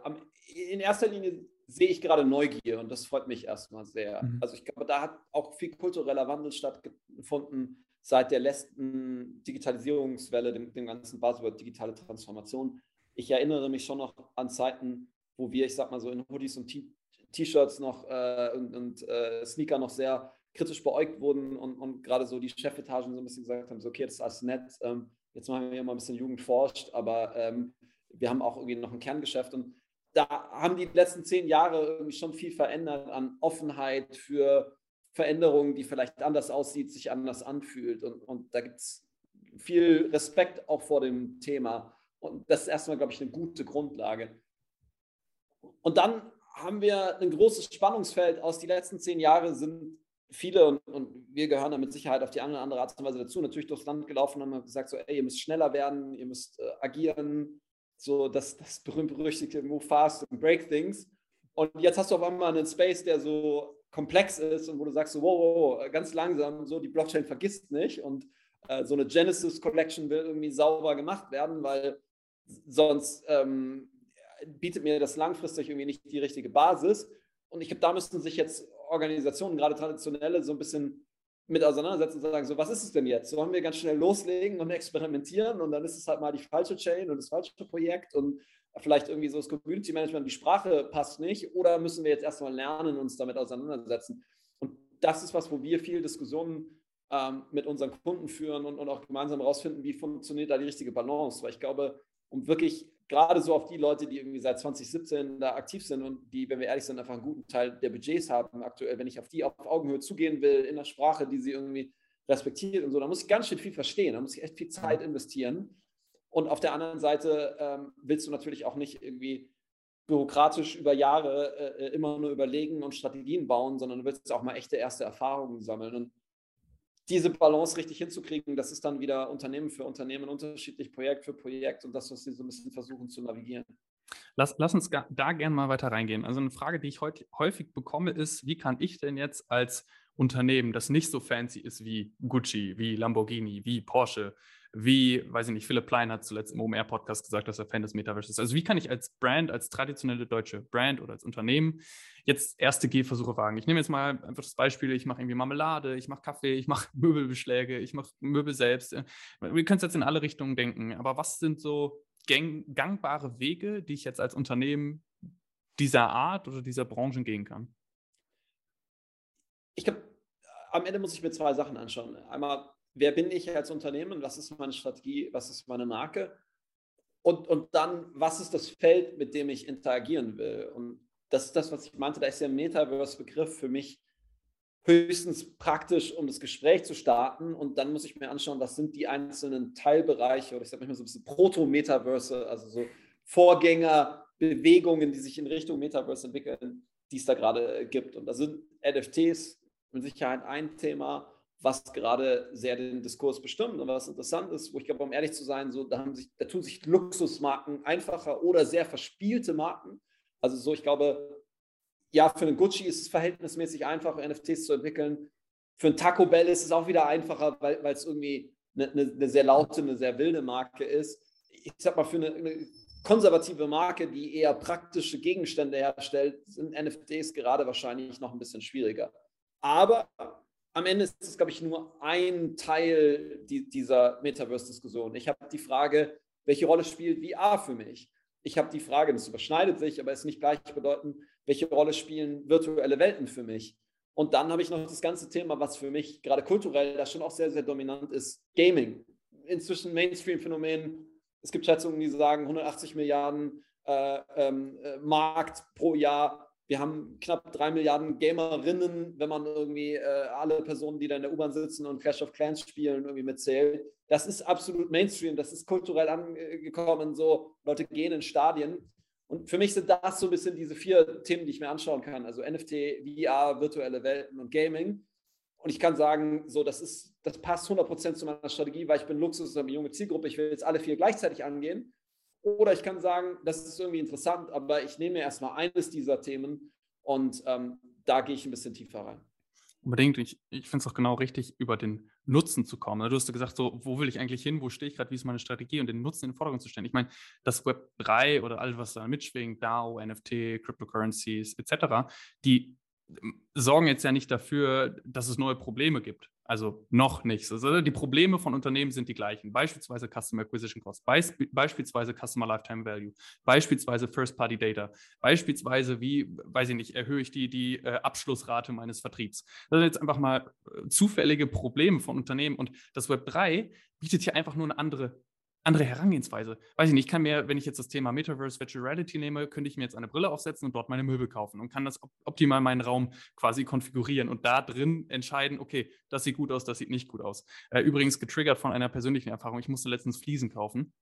In erster Linie sehe ich gerade Neugier und das freut mich erstmal sehr. Mhm. Also ich glaube, da hat auch viel kultureller Wandel stattgefunden seit der letzten Digitalisierungswelle, dem, dem ganzen Buzzword digitale Transformation. Ich erinnere mich schon noch an Zeiten, wo wir, ich sag mal so, in Hoodies und T-Shirts noch äh, und, und äh, Sneaker noch sehr kritisch beäugt wurden und, und gerade so die Chefetagen so ein bisschen gesagt haben, so, okay, das ist alles nett, ähm, jetzt machen wir hier mal ein bisschen Jugend forscht, aber ähm, wir haben auch irgendwie noch ein Kerngeschäft und da haben die letzten zehn Jahre irgendwie schon viel verändert an Offenheit für Veränderungen, die vielleicht anders aussieht, sich anders anfühlt und, und da gibt es viel Respekt auch vor dem Thema und das ist erstmal, glaube ich, eine gute Grundlage. Und dann haben wir ein großes Spannungsfeld aus. Die letzten zehn Jahre sind viele, und, und, wir gehören da mit Sicherheit auf die eine oder andere Art und Weise dazu, natürlich durchs Land gelaufen und haben gesagt, so, ey, ihr müsst schneller werden, ihr müsst äh, agieren, so das, das berühmt-berüchtigte Move fast and break things. Und jetzt hast du auf einmal einen Space, der so komplex ist und wo du sagst, so, wow, wow, ganz langsam, so die Blockchain vergisst nicht und äh, so eine Genesis Collection will irgendwie sauber gemacht werden, weil sonst ähm, bietet mir das langfristig irgendwie nicht die richtige Basis. Und ich glaube, da müssten sich jetzt Organisationen, gerade traditionelle, so ein bisschen mit auseinandersetzen und sagen, so, was ist es denn jetzt? Sollen wir ganz schnell loslegen und experimentieren und dann ist es halt mal die falsche Chain und das falsche Projekt und vielleicht irgendwie so das Community Management, die Sprache passt nicht oder müssen wir jetzt erstmal lernen, uns damit auseinandersetzen? Und das ist was, wo wir viel Diskussionen ähm, mit unseren Kunden führen und, und auch gemeinsam herausfinden, wie funktioniert da die richtige Balance, weil ich glaube, um wirklich gerade so auf die Leute, die irgendwie seit 2017 da aktiv sind und die, wenn wir ehrlich sind, einfach einen guten Teil der Budgets haben aktuell, wenn ich auf die auf Augenhöhe zugehen will, in der Sprache, die sie irgendwie respektiert und so, da muss ich ganz schön viel verstehen, da muss ich echt viel Zeit investieren. Und auf der anderen Seite ähm, willst du natürlich auch nicht irgendwie bürokratisch über Jahre äh, äh immer nur überlegen und Strategien bauen, sondern du willst auch mal echte erste Erfahrungen sammeln. Und diese Balance richtig hinzukriegen, das ist dann wieder Unternehmen für Unternehmen unterschiedlich, Projekt für Projekt und das, was sie so ein bisschen versuchen zu navigieren. Lass, lass uns da gerne mal weiter reingehen. Also eine Frage, die ich heute häufig bekomme, ist, wie kann ich denn jetzt als Unternehmen, das nicht so fancy ist wie Gucci, wie Lamborghini, wie Porsche, wie, weiß ich nicht, Philipp Plein hat zuletzt im OMR-Podcast gesagt, dass er Fan des Metaverse ist. Also wie kann ich als Brand, als traditionelle deutsche Brand oder als Unternehmen jetzt erste Gehversuche wagen? Ich nehme jetzt mal einfach das Beispiel, ich mache irgendwie Marmelade, ich mache Kaffee, ich mache (laughs) Möbelbeschläge, ich mache Möbel selbst. Wir können es jetzt in alle Richtungen denken, aber was sind so gang gangbare Wege, die ich jetzt als Unternehmen dieser Art oder dieser Branchen gehen kann? Ich glaube, am Ende muss ich mir zwei Sachen anschauen. Einmal, wer bin ich als Unternehmen, was ist meine Strategie, was ist meine Marke und, und dann, was ist das Feld, mit dem ich interagieren will. Und das ist das, was ich meinte, da ist der Metaverse-Begriff für mich höchstens praktisch, um das Gespräch zu starten. Und dann muss ich mir anschauen, was sind die einzelnen Teilbereiche oder ich sage manchmal so ein bisschen Proto-Metaverse, also so Vorgängerbewegungen, die sich in Richtung Metaverse entwickeln, die es da gerade gibt. Und da sind NFTs mit Sicherheit ein Thema was gerade sehr den Diskurs bestimmt und was interessant ist, wo ich glaube, um ehrlich zu sein, so, da, sich, da tun sich Luxusmarken einfacher oder sehr verspielte Marken. Also so, ich glaube, ja, für einen Gucci ist es verhältnismäßig einfach, NFTs zu entwickeln. Für einen Taco Bell ist es auch wieder einfacher, weil, es irgendwie eine, eine, eine, sehr laute, eine sehr wilde Marke ist. Ich sag mal, für eine, eine konservative Marke, die eher praktische Gegenstände herstellt, sind NFTs gerade wahrscheinlich noch ein bisschen schwieriger. Aber am Ende ist es, glaube ich, nur ein Teil die, dieser Metaverse-Diskussion. Ich habe die Frage, welche Rolle spielt VR für mich? Ich habe die Frage, das überschneidet sich, aber ist nicht gleichbedeutend, welche Rolle spielen virtuelle Welten für mich? Und dann habe ich noch das ganze Thema, was für mich gerade kulturell da schon auch sehr, sehr dominant ist, Gaming. Inzwischen Mainstream-Phänomen. Es gibt Schätzungen, die sagen 180 Milliarden äh, ähm, äh, Markt pro Jahr wir haben knapp drei Milliarden Gamerinnen, wenn man irgendwie äh, alle Personen, die da in der U-Bahn sitzen und Clash of Clans spielen, irgendwie mitzählt. Das ist absolut Mainstream, das ist kulturell angekommen, so Leute gehen in Stadien. Und für mich sind das so ein bisschen diese vier Themen, die ich mir anschauen kann. Also NFT, VR, virtuelle Welten und Gaming. Und ich kann sagen, so, das ist, das passt 100% zu meiner Strategie, weil ich bin Luxus, eine junge Zielgruppe. Ich will jetzt alle vier gleichzeitig angehen. Oder ich kann sagen, das ist irgendwie interessant, aber ich nehme erstmal eines dieser Themen und ähm, da gehe ich ein bisschen tiefer rein. Unbedingt. Ich, ich finde es auch genau richtig, über den Nutzen zu kommen. Du hast gesagt, so, wo will ich eigentlich hin, wo stehe ich gerade, wie ist meine Strategie und den Nutzen in den Vordergrund zu stellen. Ich meine, das Web 3 oder alles, was da mitschwingt, DAO, NFT, Cryptocurrencies etc., die sorgen jetzt ja nicht dafür, dass es neue Probleme gibt. Also noch nichts. Also die Probleme von Unternehmen sind die gleichen. Beispielsweise Customer Acquisition Cost, beisp beispielsweise Customer Lifetime Value, beispielsweise First-Party Data, beispielsweise wie, weiß ich nicht, erhöhe ich die, die äh, Abschlussrate meines Vertriebs. Das sind jetzt einfach mal äh, zufällige Probleme von Unternehmen und das Web 3 bietet hier einfach nur eine andere andere Herangehensweise. Weiß ich nicht, ich kann mir, wenn ich jetzt das Thema Metaverse Virtual Reality nehme, könnte ich mir jetzt eine Brille aufsetzen und dort meine Möbel kaufen und kann das optimal meinen Raum quasi konfigurieren und da drin entscheiden, okay, das sieht gut aus, das sieht nicht gut aus. Äh, übrigens getriggert von einer persönlichen Erfahrung. Ich musste letztens Fliesen kaufen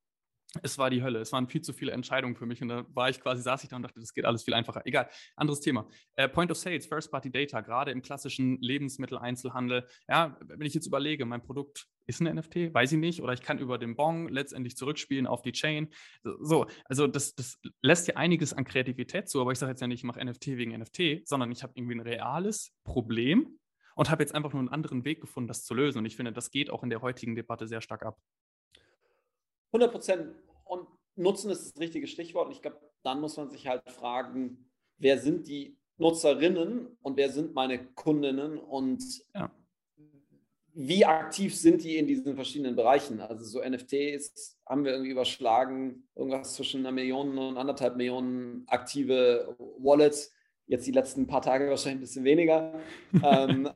es war die Hölle. Es waren viel zu viele Entscheidungen für mich und da war ich quasi, saß ich da und dachte, das geht alles viel einfacher. Egal, anderes Thema. Äh, Point of Sales, First-Party Data, gerade im klassischen Lebensmitteleinzelhandel. Ja, wenn ich jetzt überlege, mein Produkt ist ein NFT, weiß ich nicht, oder ich kann über den Bon letztendlich zurückspielen auf die Chain. So, also das, das lässt ja einiges an Kreativität zu, aber ich sage jetzt ja nicht, ich mache NFT wegen NFT, sondern ich habe irgendwie ein reales Problem und habe jetzt einfach nur einen anderen Weg gefunden, das zu lösen. Und ich finde, das geht auch in der heutigen Debatte sehr stark ab. 100 Prozent. Und Nutzen ist das richtige Stichwort. Und ich glaube, dann muss man sich halt fragen, wer sind die Nutzerinnen und wer sind meine Kundinnen und ja. wie aktiv sind die in diesen verschiedenen Bereichen? Also so NFTs haben wir irgendwie überschlagen, irgendwas zwischen einer Million und anderthalb Millionen aktive Wallets. Jetzt die letzten paar Tage wahrscheinlich ein bisschen weniger. (laughs) ähm,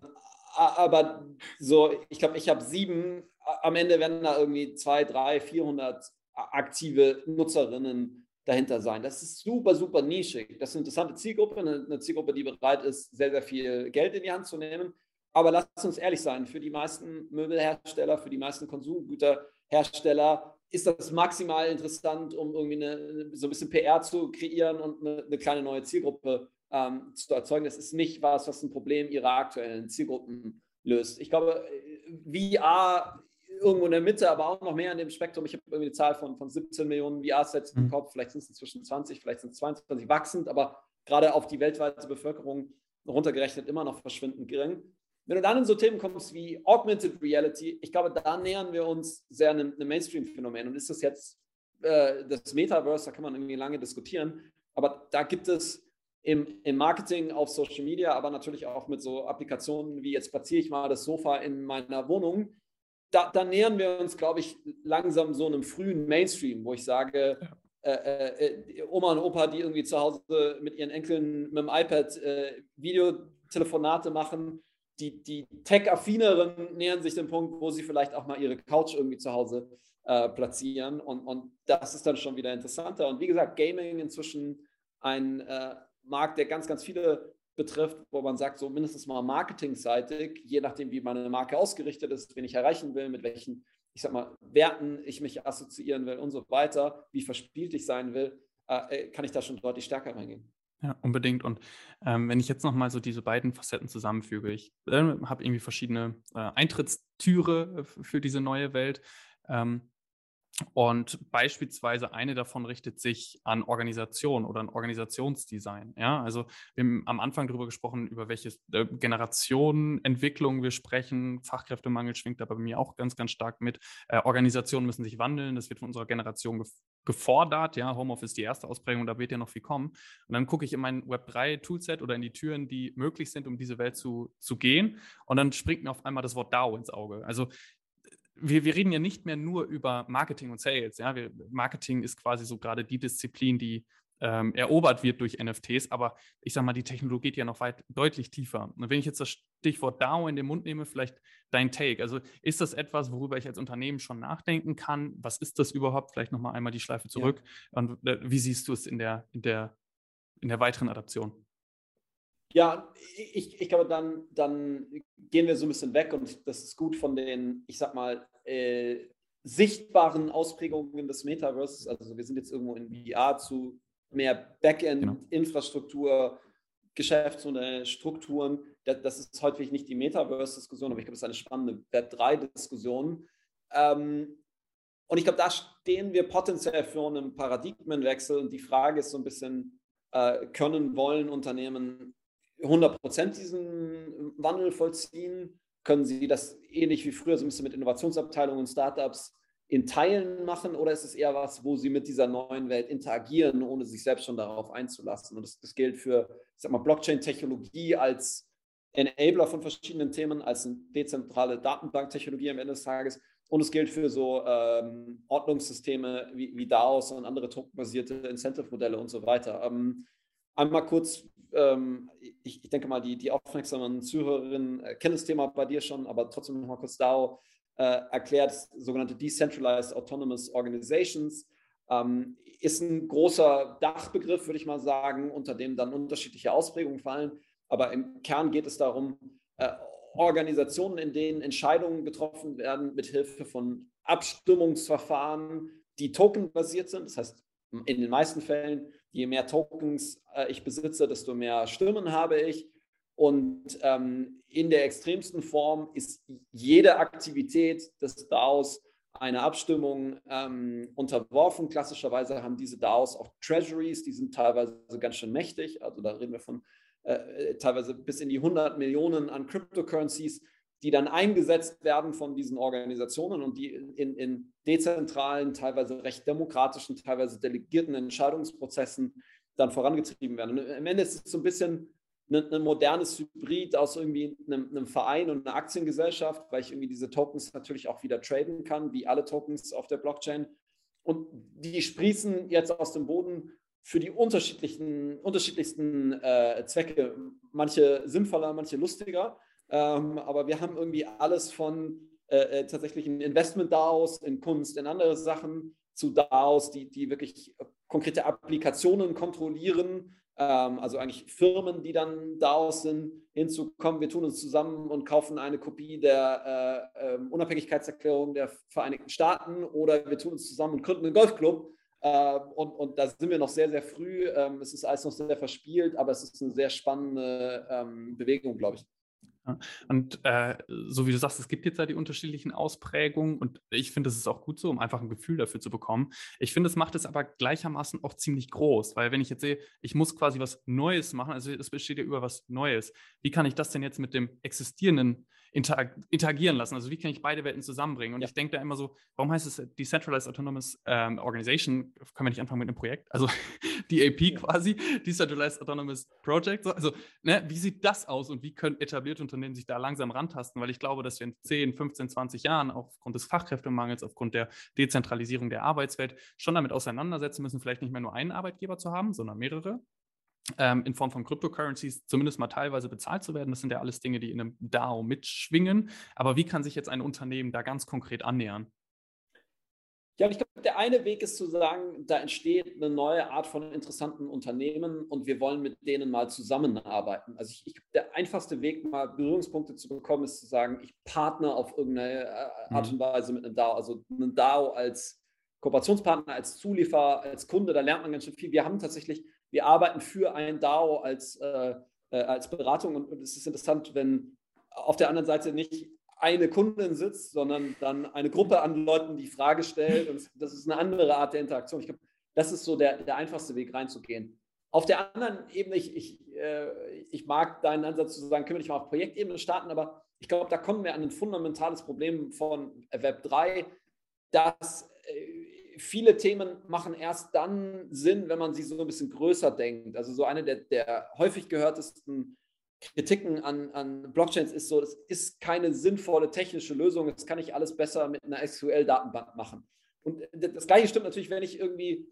aber so, ich glaube, ich habe sieben am Ende werden da irgendwie 2, 3, 400 aktive Nutzerinnen dahinter sein. Das ist super, super nischig. Das ist eine interessante Zielgruppe, eine, Zielgruppe, die bereit ist, sehr, sehr viel Geld in die Hand zu nehmen. Aber lasst uns ehrlich sein, für die meisten Möbelhersteller, für die meisten Konsumgüterhersteller ist das maximal interessant, um irgendwie eine, so ein bisschen PR zu kreieren und eine, eine kleine neue Zielgruppe ähm, zu erzeugen. Das ist nicht was, was ein Problem ihrer aktuellen Zielgruppen löst. Ich glaube, VR irgendwo in der Mitte, aber auch noch mehr in dem Spektrum. Ich habe irgendwie eine Zahl von, von 17 Millionen VR-Sets im mhm. Kopf. Vielleicht sind es inzwischen 20, vielleicht sind es 22, wachsend, aber gerade auf die weltweite Bevölkerung runtergerechnet immer noch verschwindend gering. wenn du dann in so Themen kommst wie Augmented Reality, ich glaube, da nähern wir uns sehr einem, einem Mainstream-Phänomen. Und ist das jetzt äh, das Metaverse, da kann man irgendwie lange diskutieren, aber da gibt es im, im, Marketing auf Social Media, aber natürlich auch mit so Applikationen wie jetzt platziere ich mal das Sofa in meiner Wohnung. Da, da nähern wir uns, glaube ich, langsam so einem frühen Mainstream, wo ich sage, ja. äh, äh, Oma und Opa, die irgendwie zu Hause mit ihren Enkeln mit dem iPad äh, Videotelefonate machen, die, die Tech-Affineren nähern sich dem Punkt, wo sie vielleicht auch mal ihre Couch irgendwie zu Hause äh, platzieren. Und, und das ist dann schon wieder interessanter. Und wie gesagt, Gaming inzwischen ein äh, Markt, der ganz, ganz viele betrifft, wo man sagt, so mindestens mal marketingseitig, je nachdem, wie meine Marke ausgerichtet ist, wen ich erreichen will, mit welchen, ich sag mal, Werten ich mich assoziieren will und so weiter, wie verspielt ich sein will, äh, äh kann ich da schon deutlich stärker reingehen. Ja, unbedingt. Und ähm, wenn ich jetzt nochmal so diese beiden Facetten zusammenfüge, ich äh, habe irgendwie verschiedene äh, Eintrittstüre äh, für diese neue Welt. Ähm, und beispielsweise eine davon richtet sich an Organisation oder an Organisationsdesign. Ja, also wir haben am Anfang darüber gesprochen, über welche äh, Generationenentwicklung wir sprechen. Fachkräftemangel schwingt da bei mir auch ganz, ganz stark mit. Äh, Organisationen müssen sich wandeln. Das wird von unserer Generation gef gefordert. Ja, Homeoffice ist die erste Ausprägung, da wird ja noch viel kommen. Und dann gucke ich in mein Web3-Toolset oder in die Türen, die möglich sind, um diese Welt zu, zu gehen. Und dann springt mir auf einmal das Wort DAO ins Auge. Also wir, wir reden ja nicht mehr nur über Marketing und Sales. Ja? Wir, Marketing ist quasi so gerade die Disziplin, die ähm, erobert wird durch NFTs, aber ich sage mal, die Technologie geht ja noch weit deutlich tiefer. Und wenn ich jetzt das Stichwort DAO in den Mund nehme, vielleicht dein Take. Also ist das etwas, worüber ich als Unternehmen schon nachdenken kann? Was ist das überhaupt? Vielleicht nochmal einmal die Schleife zurück. Ja. Und äh, wie siehst du es in der, in der, in der weiteren Adaption? Ja, ich, ich glaube, dann, dann gehen wir so ein bisschen weg und das ist gut von den, ich sag mal, äh, sichtbaren Ausprägungen des Metaverses. Also wir sind jetzt irgendwo in VR zu mehr Backend-Infrastruktur, genau. Geschäftsmodelle, Strukturen. Das, das, ist häufig nicht die Metaverse-Diskussion, aber ich glaube, es ist eine spannende Web3-Diskussion. Ähm, und ich glaube, da stehen wir potenziell für einen Paradigmenwechsel. Und die Frage ist so ein bisschen, äh, können, wollen Unternehmen 100 Prozent diesen Wandel vollziehen? Können Sie das ähnlich wie früher so ein bisschen mit Innovationsabteilungen und Startups in Teilen machen oder ist es eher was, wo Sie mit dieser neuen Welt interagieren, ohne sich selbst schon darauf einzulassen? Und das, das gilt für, Blockchain-Technologie als Enabler von verschiedenen Themen, als eine dezentrale Datenbanktechnologie am Ende des Tages. Und es gilt für so ähm, Ordnungssysteme wie, wie DAOs und andere tokenbasierte Incentive-Modelle und so weiter. Ähm, einmal kurz ähm, ich, ich, denke mal, die, die aufmerksamen Zuhörerinnen äh, kennen das Thema bei dir schon, aber trotzdem noch mal kurz DAO äh, erklärt, sogenannte Decentralized Autonomous Organizations. Ähm, ist ein großer Dachbegriff, würde ich mal sagen, unter dem dann unterschiedliche Ausprägungen fallen. Aber im Kern geht es darum, äh, Organisationen, in denen Entscheidungen getroffen werden mit Hilfe von Abstimmungsverfahren, die tokenbasiert sind. Das heißt, in den meisten Fällen je mehr Tokens äh, ich besitze, desto mehr Stimmen habe ich. Und ähm, in der extremsten Form ist jede Aktivität des DAOs einer Abstimmung ähm, unterworfen. Klassischerweise haben diese DAOs auch Treasuries, die sind teilweise ganz schön mächtig. Also da reden wir von äh, teilweise bis in die 100 Millionen an Cryptocurrencies, die dann eingesetzt werden von diesen Organisationen und die in, in dezentralen, teilweise recht demokratischen, teilweise delegierten Entscheidungsprozessen dann vorangetrieben werden. Und am Ende ist es so ein bisschen ein, modernes Hybrid aus irgendwie einem, einem, Verein und einer Aktiengesellschaft, weil ich irgendwie diese Tokens natürlich auch wieder traden kann, wie alle Tokens auf der Blockchain. Und die sprießen jetzt aus dem Boden für die unterschiedlichen, unterschiedlichsten äh, Zwecke. Manche sinnvoller, manche lustiger. Ähm, aber wir haben irgendwie alles von äh, äh tatsächlich Investment-DAOs in Kunst, in andere Sachen zu DAOs, die, die wirklich konkrete Applikationen kontrollieren. Ähm, also eigentlich Firmen, die dann DAOs sind, hinzukommen, wir tun uns zusammen und kaufen eine Kopie der äh, äh, Unabhängigkeitserklärung der Vereinigten Staaten oder wir tun uns zusammen und gründen einen Golfclub. Uh, und, und, da sind wir noch sehr, sehr früh. Ähm, es ist alles noch sehr verspielt, aber es ist eine sehr spannende ähm, Bewegung, glaube ich. Und äh, so wie du sagst, es gibt jetzt ja die unterschiedlichen Ausprägungen und ich finde, das ist auch gut so, um einfach ein Gefühl dafür zu bekommen. Ich finde, es macht es aber gleichermaßen auch ziemlich groß, weil wenn ich jetzt sehe, ich muss quasi was Neues machen, also es besteht ja über was Neues, wie kann ich das denn jetzt mit dem existierenden interag interagieren lassen? Also wie kann ich beide Welten zusammenbringen? Und ja. ich denke da immer so, warum heißt es Decentralized Autonomous ähm, Organization? Können wir nicht anfangen mit einem Projekt? Also (laughs) die AP ja. quasi, Decentralized Autonomous Project. Also ne, wie sieht das aus und wie können etablierte Unternehmen sich da langsam rantasten? Weil ich glaube, dass wir in 10, 15, 20 Jahren aufgrund des Fachkräftemangels, aufgrund der Dezentralisierung der Arbeitswelt schon damit auseinandersetzen müssen, vielleicht nicht mehr nur einen Arbeitgeber zu haben, sondern mehrere ähm, in Form von Cryptocurrencies zumindest mal teilweise bezahlt zu werden. Das sind ja alles Dinge, die in einem DAO mitschwingen. Aber wie kann sich jetzt ein Unternehmen da ganz konkret annähern? Ja, ich glaube, der eine Weg ist zu sagen, da entsteht eine neue Art von interessanten Unternehmen und wir wollen mit denen mal zusammenarbeiten. Also ich, ich der einfachste Weg, mal Berührungspunkte zu bekommen, ist zu sagen, ich partner auf irgendeine äh, Art mhm. und Weise mit einem DAO. Also einen DAO als Kooperationspartner, als Zulieferer, als Kunde, da lernt man ganz schön viel. Wir haben tatsächlich wir arbeiten für ein DAO als, äh, äh, als Beratung und, es ist interessant, wenn auf der anderen Seite nicht eine Kundin sitzt, sondern dann eine Gruppe an Leuten, die Frage stellt. Und das ist eine andere Art der Interaktion. Ich glaube, das ist so der, der einfachste Weg reinzugehen. Auf der anderen Ebene, ich, ich, äh, ich mag deinen Ansatz zu sagen, können wir nicht mal auf Projektebene starten, aber ich glaube, da kommen wir an ein fundamentales Problem von Web 3, dass äh, viele Themen machen erst dann Sinn, wenn man sie so ein bisschen größer denkt. Also so eine der, der häufig gehörtesten Kritiken an, an Blockchains ist so, es ist keine sinnvolle technische Lösung, das kann ich alles besser mit einer SQL-Datenbank machen. Und das gleiche stimmt natürlich, wenn ich irgendwie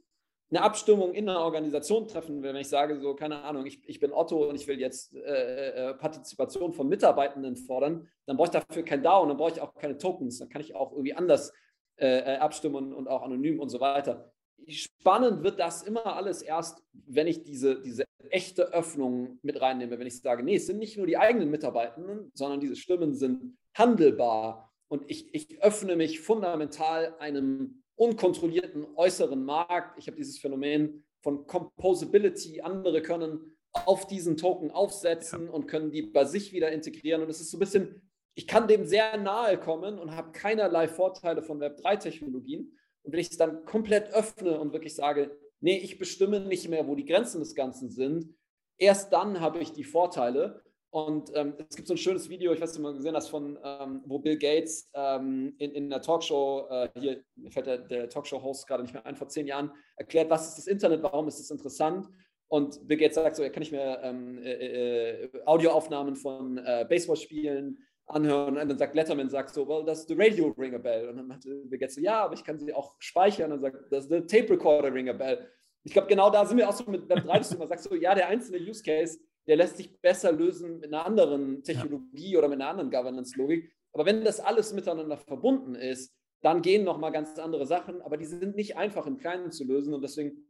eine Abstimmung in einer Organisation treffen will, wenn ich sage, so, keine Ahnung, ich, ich bin Otto und ich will jetzt äh, äh, Partizipation von Mitarbeitenden fordern, dann brauche ich dafür kein DAO und dann brauche ich auch keine Tokens. Dann kann ich auch irgendwie anders äh, äh, abstimmen und auch anonym und so weiter. Spannend wird das immer alles erst, wenn ich diese, diese echte Öffnung mit reinnehme, wenn ich sage, nee, es sind nicht nur die eigenen Mitarbeitenden, sondern diese Stimmen sind handelbar und ich, ich öffne mich fundamental einem unkontrollierten äußeren Markt. Ich habe dieses Phänomen von Composability. Andere können auf diesen Token aufsetzen ja. und können die bei sich wieder integrieren. Und es ist so ein bisschen ich kann dem sehr nahe kommen und habe keinerlei Vorteile von Web3-Technologien. Und wenn ich es dann komplett öffne und wirklich sage, nee, ich bestimme nicht mehr, wo die Grenzen des Ganzen sind, erst dann habe ich die Vorteile. Und ähm, es gibt so ein schönes Video, ich weiß nicht, ob du mal gesehen hast, von, ähm, wo Bill Gates ähm, in, in der Talkshow, äh, hier mir fällt der, der Talkshow-Host gerade nicht mehr ein, vor zehn Jahren, erklärt, was ist das Internet, warum ist es interessant. Und Bill Gates sagt so, er kann nicht mehr ähm, äh, äh, Audioaufnahmen von äh, Baseballspielen anhören. Und dann sagt Letterman, sagt so, well, does the radio ring a bell? Und dann hat Bill so, ja, aber ich kann sie auch speichern. Und dann sagt, does the tape recorder ring a bell? Ich glaube, genau da sind wir auch so mit Web3, dass du immer sagst so, ja, der einzelne Use Case, der lässt sich besser lösen mit einer anderen Technologie ja. oder mit einer anderen Governance-Logik. Aber wenn das alles miteinander verbunden ist, dann gehen nochmal ganz andere Sachen, aber die sind nicht einfach im Kleinen zu lösen. Und deswegen,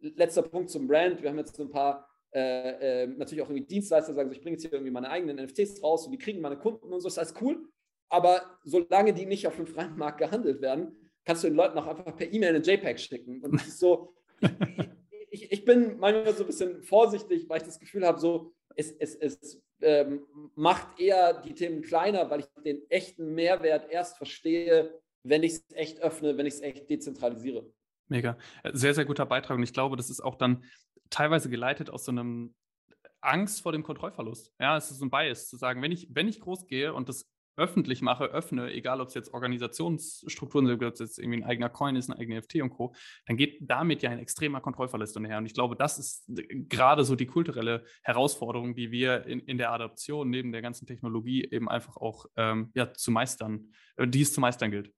letzter Punkt zum Brand. Wir haben jetzt so ein paar äh, äh, natürlich auch irgendwie Dienstleister sagen, so, ich bringe jetzt hier irgendwie meine eigenen NFTs raus und die kriegen meine Kunden und so, ist alles cool. Aber solange die nicht auf dem freien Markt gehandelt werden, kannst du den Leuten auch einfach per E-Mail eine JPEG schicken. Und das ist so, (laughs) ich, ich, bin manchmal so ein bisschen vorsichtig, weil ich das Gefühl habe, so, es, es, es ähm, macht eher die Themen kleiner, weil ich den echten Mehrwert erst verstehe, wenn ich es echt öffne, wenn ich es echt dezentralisiere. Mega. Sehr, sehr guter Beitrag. Und ich glaube, das ist auch dann teilweise geleitet aus so einem Angst vor dem Kontrollverlust. Ja, es ist ein Bias zu sagen, wenn ich, wenn ich groß gehe und das öffentlich mache, öffne, egal ob es jetzt Organisationsstrukturen sind, ob es jetzt irgendwie ein eigener Coin ist, ein eigener FT und Co., dann geht damit ja ein extremer Kontrollverlust einher. Und ich glaube, das ist gerade so die kulturelle Herausforderung, die wir in, in der Adaption neben der ganzen Technologie eben einfach auch ähm, ja, zu meistern, äh, die es zu meistern gilt.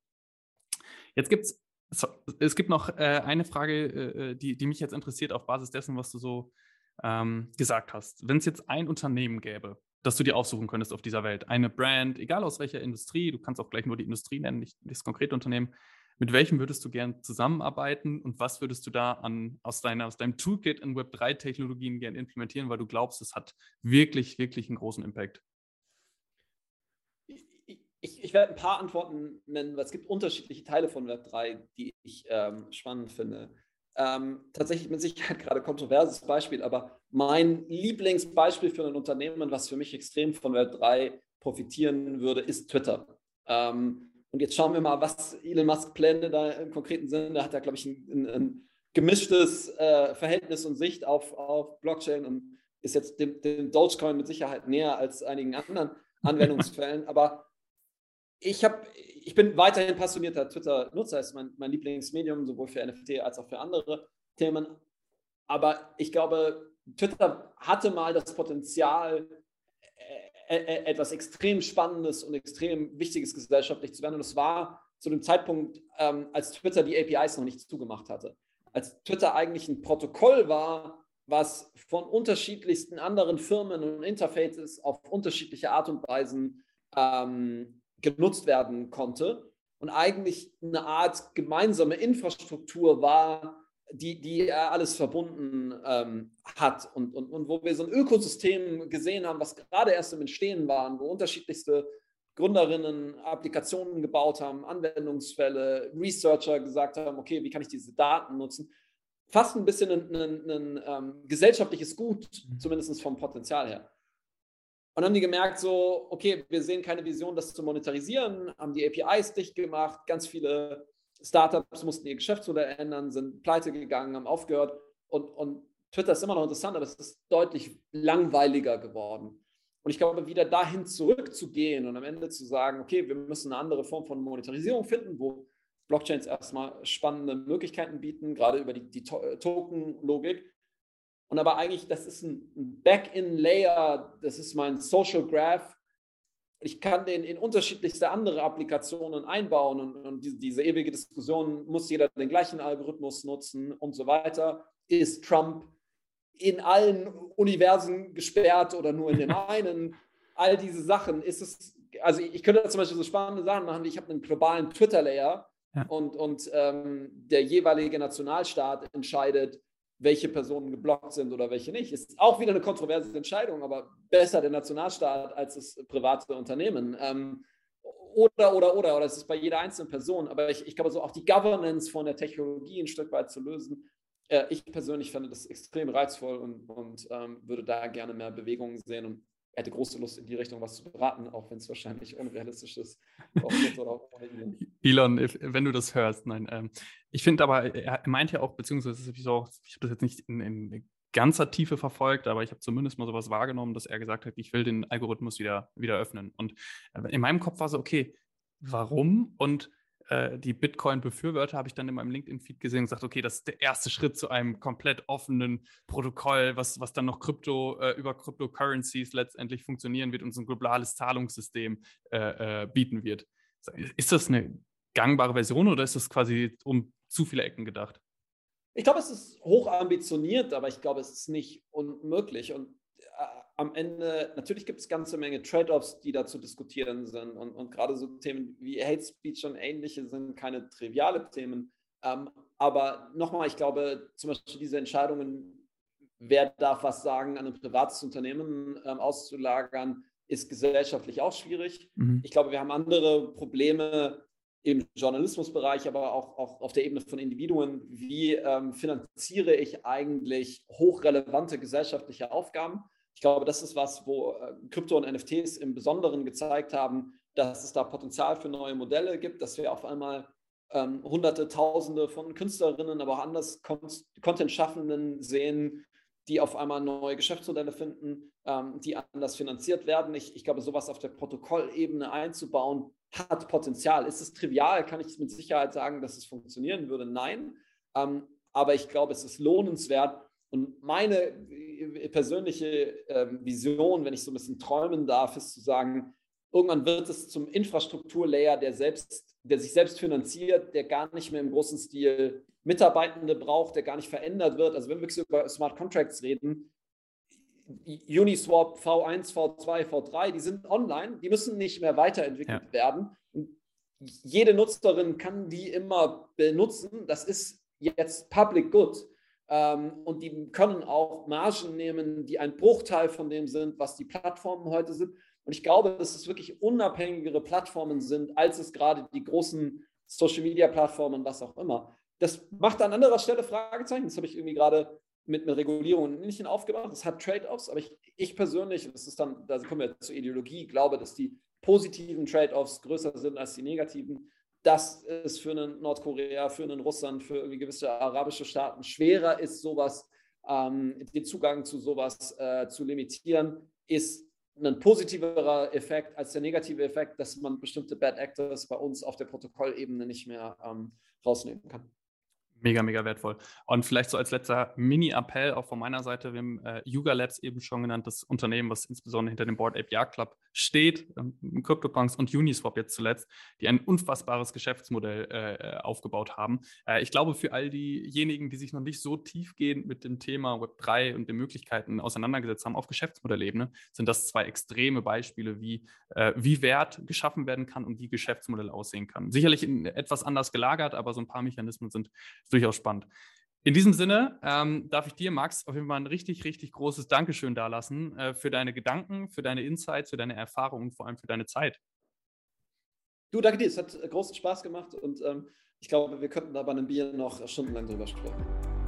Jetzt gibt es so, es gibt noch äh, eine Frage, äh, äh, die, die mich jetzt interessiert auf Basis dessen, was du so ähm, gesagt hast. Wenn es jetzt ein Unternehmen gäbe, das du dir aussuchen könntest auf dieser Welt, eine Brand, egal aus welcher Industrie, du kannst auch gleich nur die Industrie nennen, nicht, das konkrete Unternehmen, mit welchem würdest du gern zusammenarbeiten und was würdest du da an, aus, deiner, aus deinem Toolkit in Web3-Technologien gern implementieren, weil du glaubst, es hat wirklich, wirklich einen großen Impact? Ich, ich, werde ein paar Antworten nennen, weil es gibt unterschiedliche Teile von Web3, die ich ähm, spannend finde. ähm, tatsächlich mit Sicherheit (laughs) gerade kontroverses Beispiel, aber mein Lieblingsbeispiel für ein Unternehmen, was für mich extrem von Web 3 profitieren würde, ist Twitter. Ähm, und jetzt schauen wir mal, was Elon Musk Pläne da im konkreten Sinne. Da hat er, glaube ich, ein, ein, ein gemischtes äh, Verhältnis und Sicht auf, auf Blockchain und ist jetzt dem, dem Dogecoin mit Sicherheit näher als einigen anderen (laughs) Anwendungsfällen. Aber ich, hab, ich bin weiterhin passionierter Twitter-Nutzer, ist mein, mein Lieblingsmedium, sowohl für NFT als auch für andere Themen. Aber ich glaube, Twitter hatte mal das Potenzial, äh, äh, etwas extrem Spannendes und extrem Wichtiges gesellschaftlich zu werden. Und es war zu dem Zeitpunkt, ähm, als Twitter die APIs noch nicht zugemacht hatte. Als Twitter eigentlich ein Protokoll war, was von unterschiedlichsten anderen Firmen und Interfaces auf unterschiedliche Art und Weisen ähm, genutzt werden konnte und eigentlich eine Art gemeinsame Infrastruktur war, die, die alles verbunden ähm, hat und, und, und wo wir so ein Ökosystem gesehen haben, was gerade erst im Entstehen war, wo unterschiedlichste Gründerinnen Applikationen gebaut haben, Anwendungsfälle, Researcher gesagt haben, okay, wie kann ich diese Daten nutzen? Fast ein bisschen ein, ein, ein, ein ähm, gesellschaftliches Gut, mhm. zumindest vom Potenzial her. Und haben die gemerkt, so, okay, wir sehen keine Vision, das zu monetarisieren, haben die APIs dicht gemacht, ganz viele Startups mussten ihr Geschäftsmodell ändern, sind pleite gegangen, haben aufgehört. Und, und Twitter ist immer noch interessant, aber es ist deutlich langweiliger geworden. Und ich glaube, wieder dahin zurückzugehen und am Ende zu sagen, okay, wir müssen eine andere Form von Monetarisierung finden, wo Blockchains erstmal spannende Möglichkeiten bieten, gerade über die, die Token-Logik. Und aber eigentlich, das ist ein Back-in-Layer, das ist mein Social Graph, ich kann den in unterschiedlichste andere Applikationen einbauen und, und diese, diese, ewige Diskussion, muss jeder den gleichen Algorithmus nutzen und so weiter. Ist Trump in allen Universen gesperrt oder nur in dem (laughs) einen? All diese Sachen. Ist es, also ich könnte zum Beispiel so spannende Sachen machen, ich habe einen globalen Twitter-Layer ja. und, und ähm, der jeweilige Nationalstaat entscheidet, welche Personen geblockt sind oder welche nicht. Ist auch wieder eine kontroverse Entscheidung, aber besser der Nationalstaat als das private Unternehmen. Ähm, oder, oder, oder, oder es ist bei jeder einzelnen Person. Aber ich, ich glaube, so auch die Governance von der Technologie ein Stück weit zu lösen. Äh, ich persönlich fände das extrem reizvoll und, und ähm, würde da gerne mehr Bewegungen sehen. Und hätte große Lust, in die Richtung was zu beraten, auch wenn es wahrscheinlich unrealistisch ist. Elon, wenn du das hörst, nein. Ähm, ich finde aber, er meint ja auch, beziehungsweise ich habe das jetzt nicht in, in, ganzer Tiefe verfolgt, aber ich habe zumindest mal sowas wahrgenommen, dass er gesagt hat, ich will den Algorithmus wieder, wieder öffnen. Und äh, in meinem Kopf war so, okay, warum? Und äh, die Bitcoin-Befürworter habe ich dann in meinem LinkedIn-Feed gesehen und gesagt, okay, das ist der erste Schritt zu einem komplett offenen Protokoll, was, was dann noch Krypto, äh, über Cryptocurrencies letztendlich funktionieren wird und so ein globales Zahlungssystem äh, äh, bieten wird. Ist das eine gangbare Version oder ist das quasi um zu viele Ecken gedacht? Ich glaube, es ist hoch ambitioniert, aber ich glaube, es ist nicht unmöglich. Und am Ende, natürlich gibt es ganze Menge Trade-offs, die da zu diskutieren sind. Und, und gerade so Themen wie Hate Speech und ähnliche sind keine triviale Themen. Ähm, aber nochmal, ich glaube, zum Beispiel diese Entscheidungen, wer darf was sagen, an ein privates Unternehmen ähm, auszulagern, ist gesellschaftlich auch schwierig. Mhm. Ich glaube, wir haben andere Probleme im Journalismusbereich, aber auch, auch auf der Ebene von Individuen. Wie ähm, finanziere ich eigentlich hochrelevante gesellschaftliche Aufgaben? Ich glaube, das ist was, wo äh, Krypto und NFTs im Besonderen gezeigt haben, dass es da Potenzial für neue Modelle gibt, dass wir auf einmal ähm, Hunderte, Tausende von Künstlerinnen, aber auch anders Content-Schaffenden sehen, die auf einmal neue Geschäftsmodelle finden, ähm, die anders finanziert werden. Ich, ich glaube, sowas auf der Protokollebene einzubauen, hat Potenzial. Ist es trivial? Kann ich mit Sicherheit sagen, dass es funktionieren würde? Nein. Ähm, aber ich glaube, es ist lohnenswert, und meine äh, persönliche ähm, Vision, wenn ich so ein bisschen träumen darf, ist zu sagen, irgendwann wird es zum Infrastrukturlayer, der, selbst, der sich selbst finanziert, der gar nicht mehr im großen Stil Mitarbeitende braucht, der gar nicht verändert wird. Also wenn wir über Smart Contracts reden, Uniswap V1, V2, V3, die sind online, die müssen nicht mehr weiterentwickelt ja. werden. Und jede Nutzerin kann die immer benutzen. Das ist jetzt Public Good. Ähm, und die können auch Margen nehmen, die ein Bruchteil von dem sind, was die Plattformen heute sind. Und ich glaube, dass es wirklich unabhängigere Plattformen sind, als es gerade die großen Social-Media-Plattformen, was auch immer. das macht an anderer Stelle Fragezeichen. Das habe ich irgendwie gerade mit, mit Regulierung nicht aufgemacht. Das hat Trade-offs, aber ich, ich persönlich, das ist dann, da kommen wir zur Ideologie, glaube, dass die positiven Trade-offs größer sind als die negativen. Dass es für einen Nordkorea, für einen Russland, für irgendwie gewisse arabische Staaten schwerer ist, sowas, ähm, den Zugang zu sowas äh, zu limitieren, ist ein positiverer Effekt als der negative Effekt, dass man bestimmte Bad Actors bei uns auf der Protokollebene nicht mehr ähm, rausnehmen kann. Mega, mega wertvoll. Und vielleicht so als letzter Mini-Appell auch von meiner Seite, wir haben äh, Yuga Labs eben schon genannt, das Unternehmen, was insbesondere hinter dem Board API Club steht, ähm, CryptoPunks und Uniswap jetzt zuletzt, die ein unfassbares Geschäftsmodell äh, äh, aufgebaut haben. Äh, ich glaube, für all diejenigen, die sich noch nicht so tiefgehend mit dem Thema Web3 und den Möglichkeiten auseinandergesetzt haben auf Geschäftsmodellebene, sind das zwei extreme Beispiele, wie, äh, wie Wert geschaffen werden kann und wie Geschäftsmodell aussehen kann. Sicherlich etwas anders gelagert, aber so ein paar Mechanismen sind durchaus spannend. In diesem Sinne ähm, darf ich dir, Max, auf jeden Fall ein richtig, richtig großes Dankeschön dalassen äh, für deine Gedanken, für deine Insights, für deine Erfahrungen und vor allem für deine Zeit. Du, danke dir. Es hat großen Spaß gemacht und ähm, ich glaube, wir könnten da bei einem Bier noch stundenlang drüber sprechen.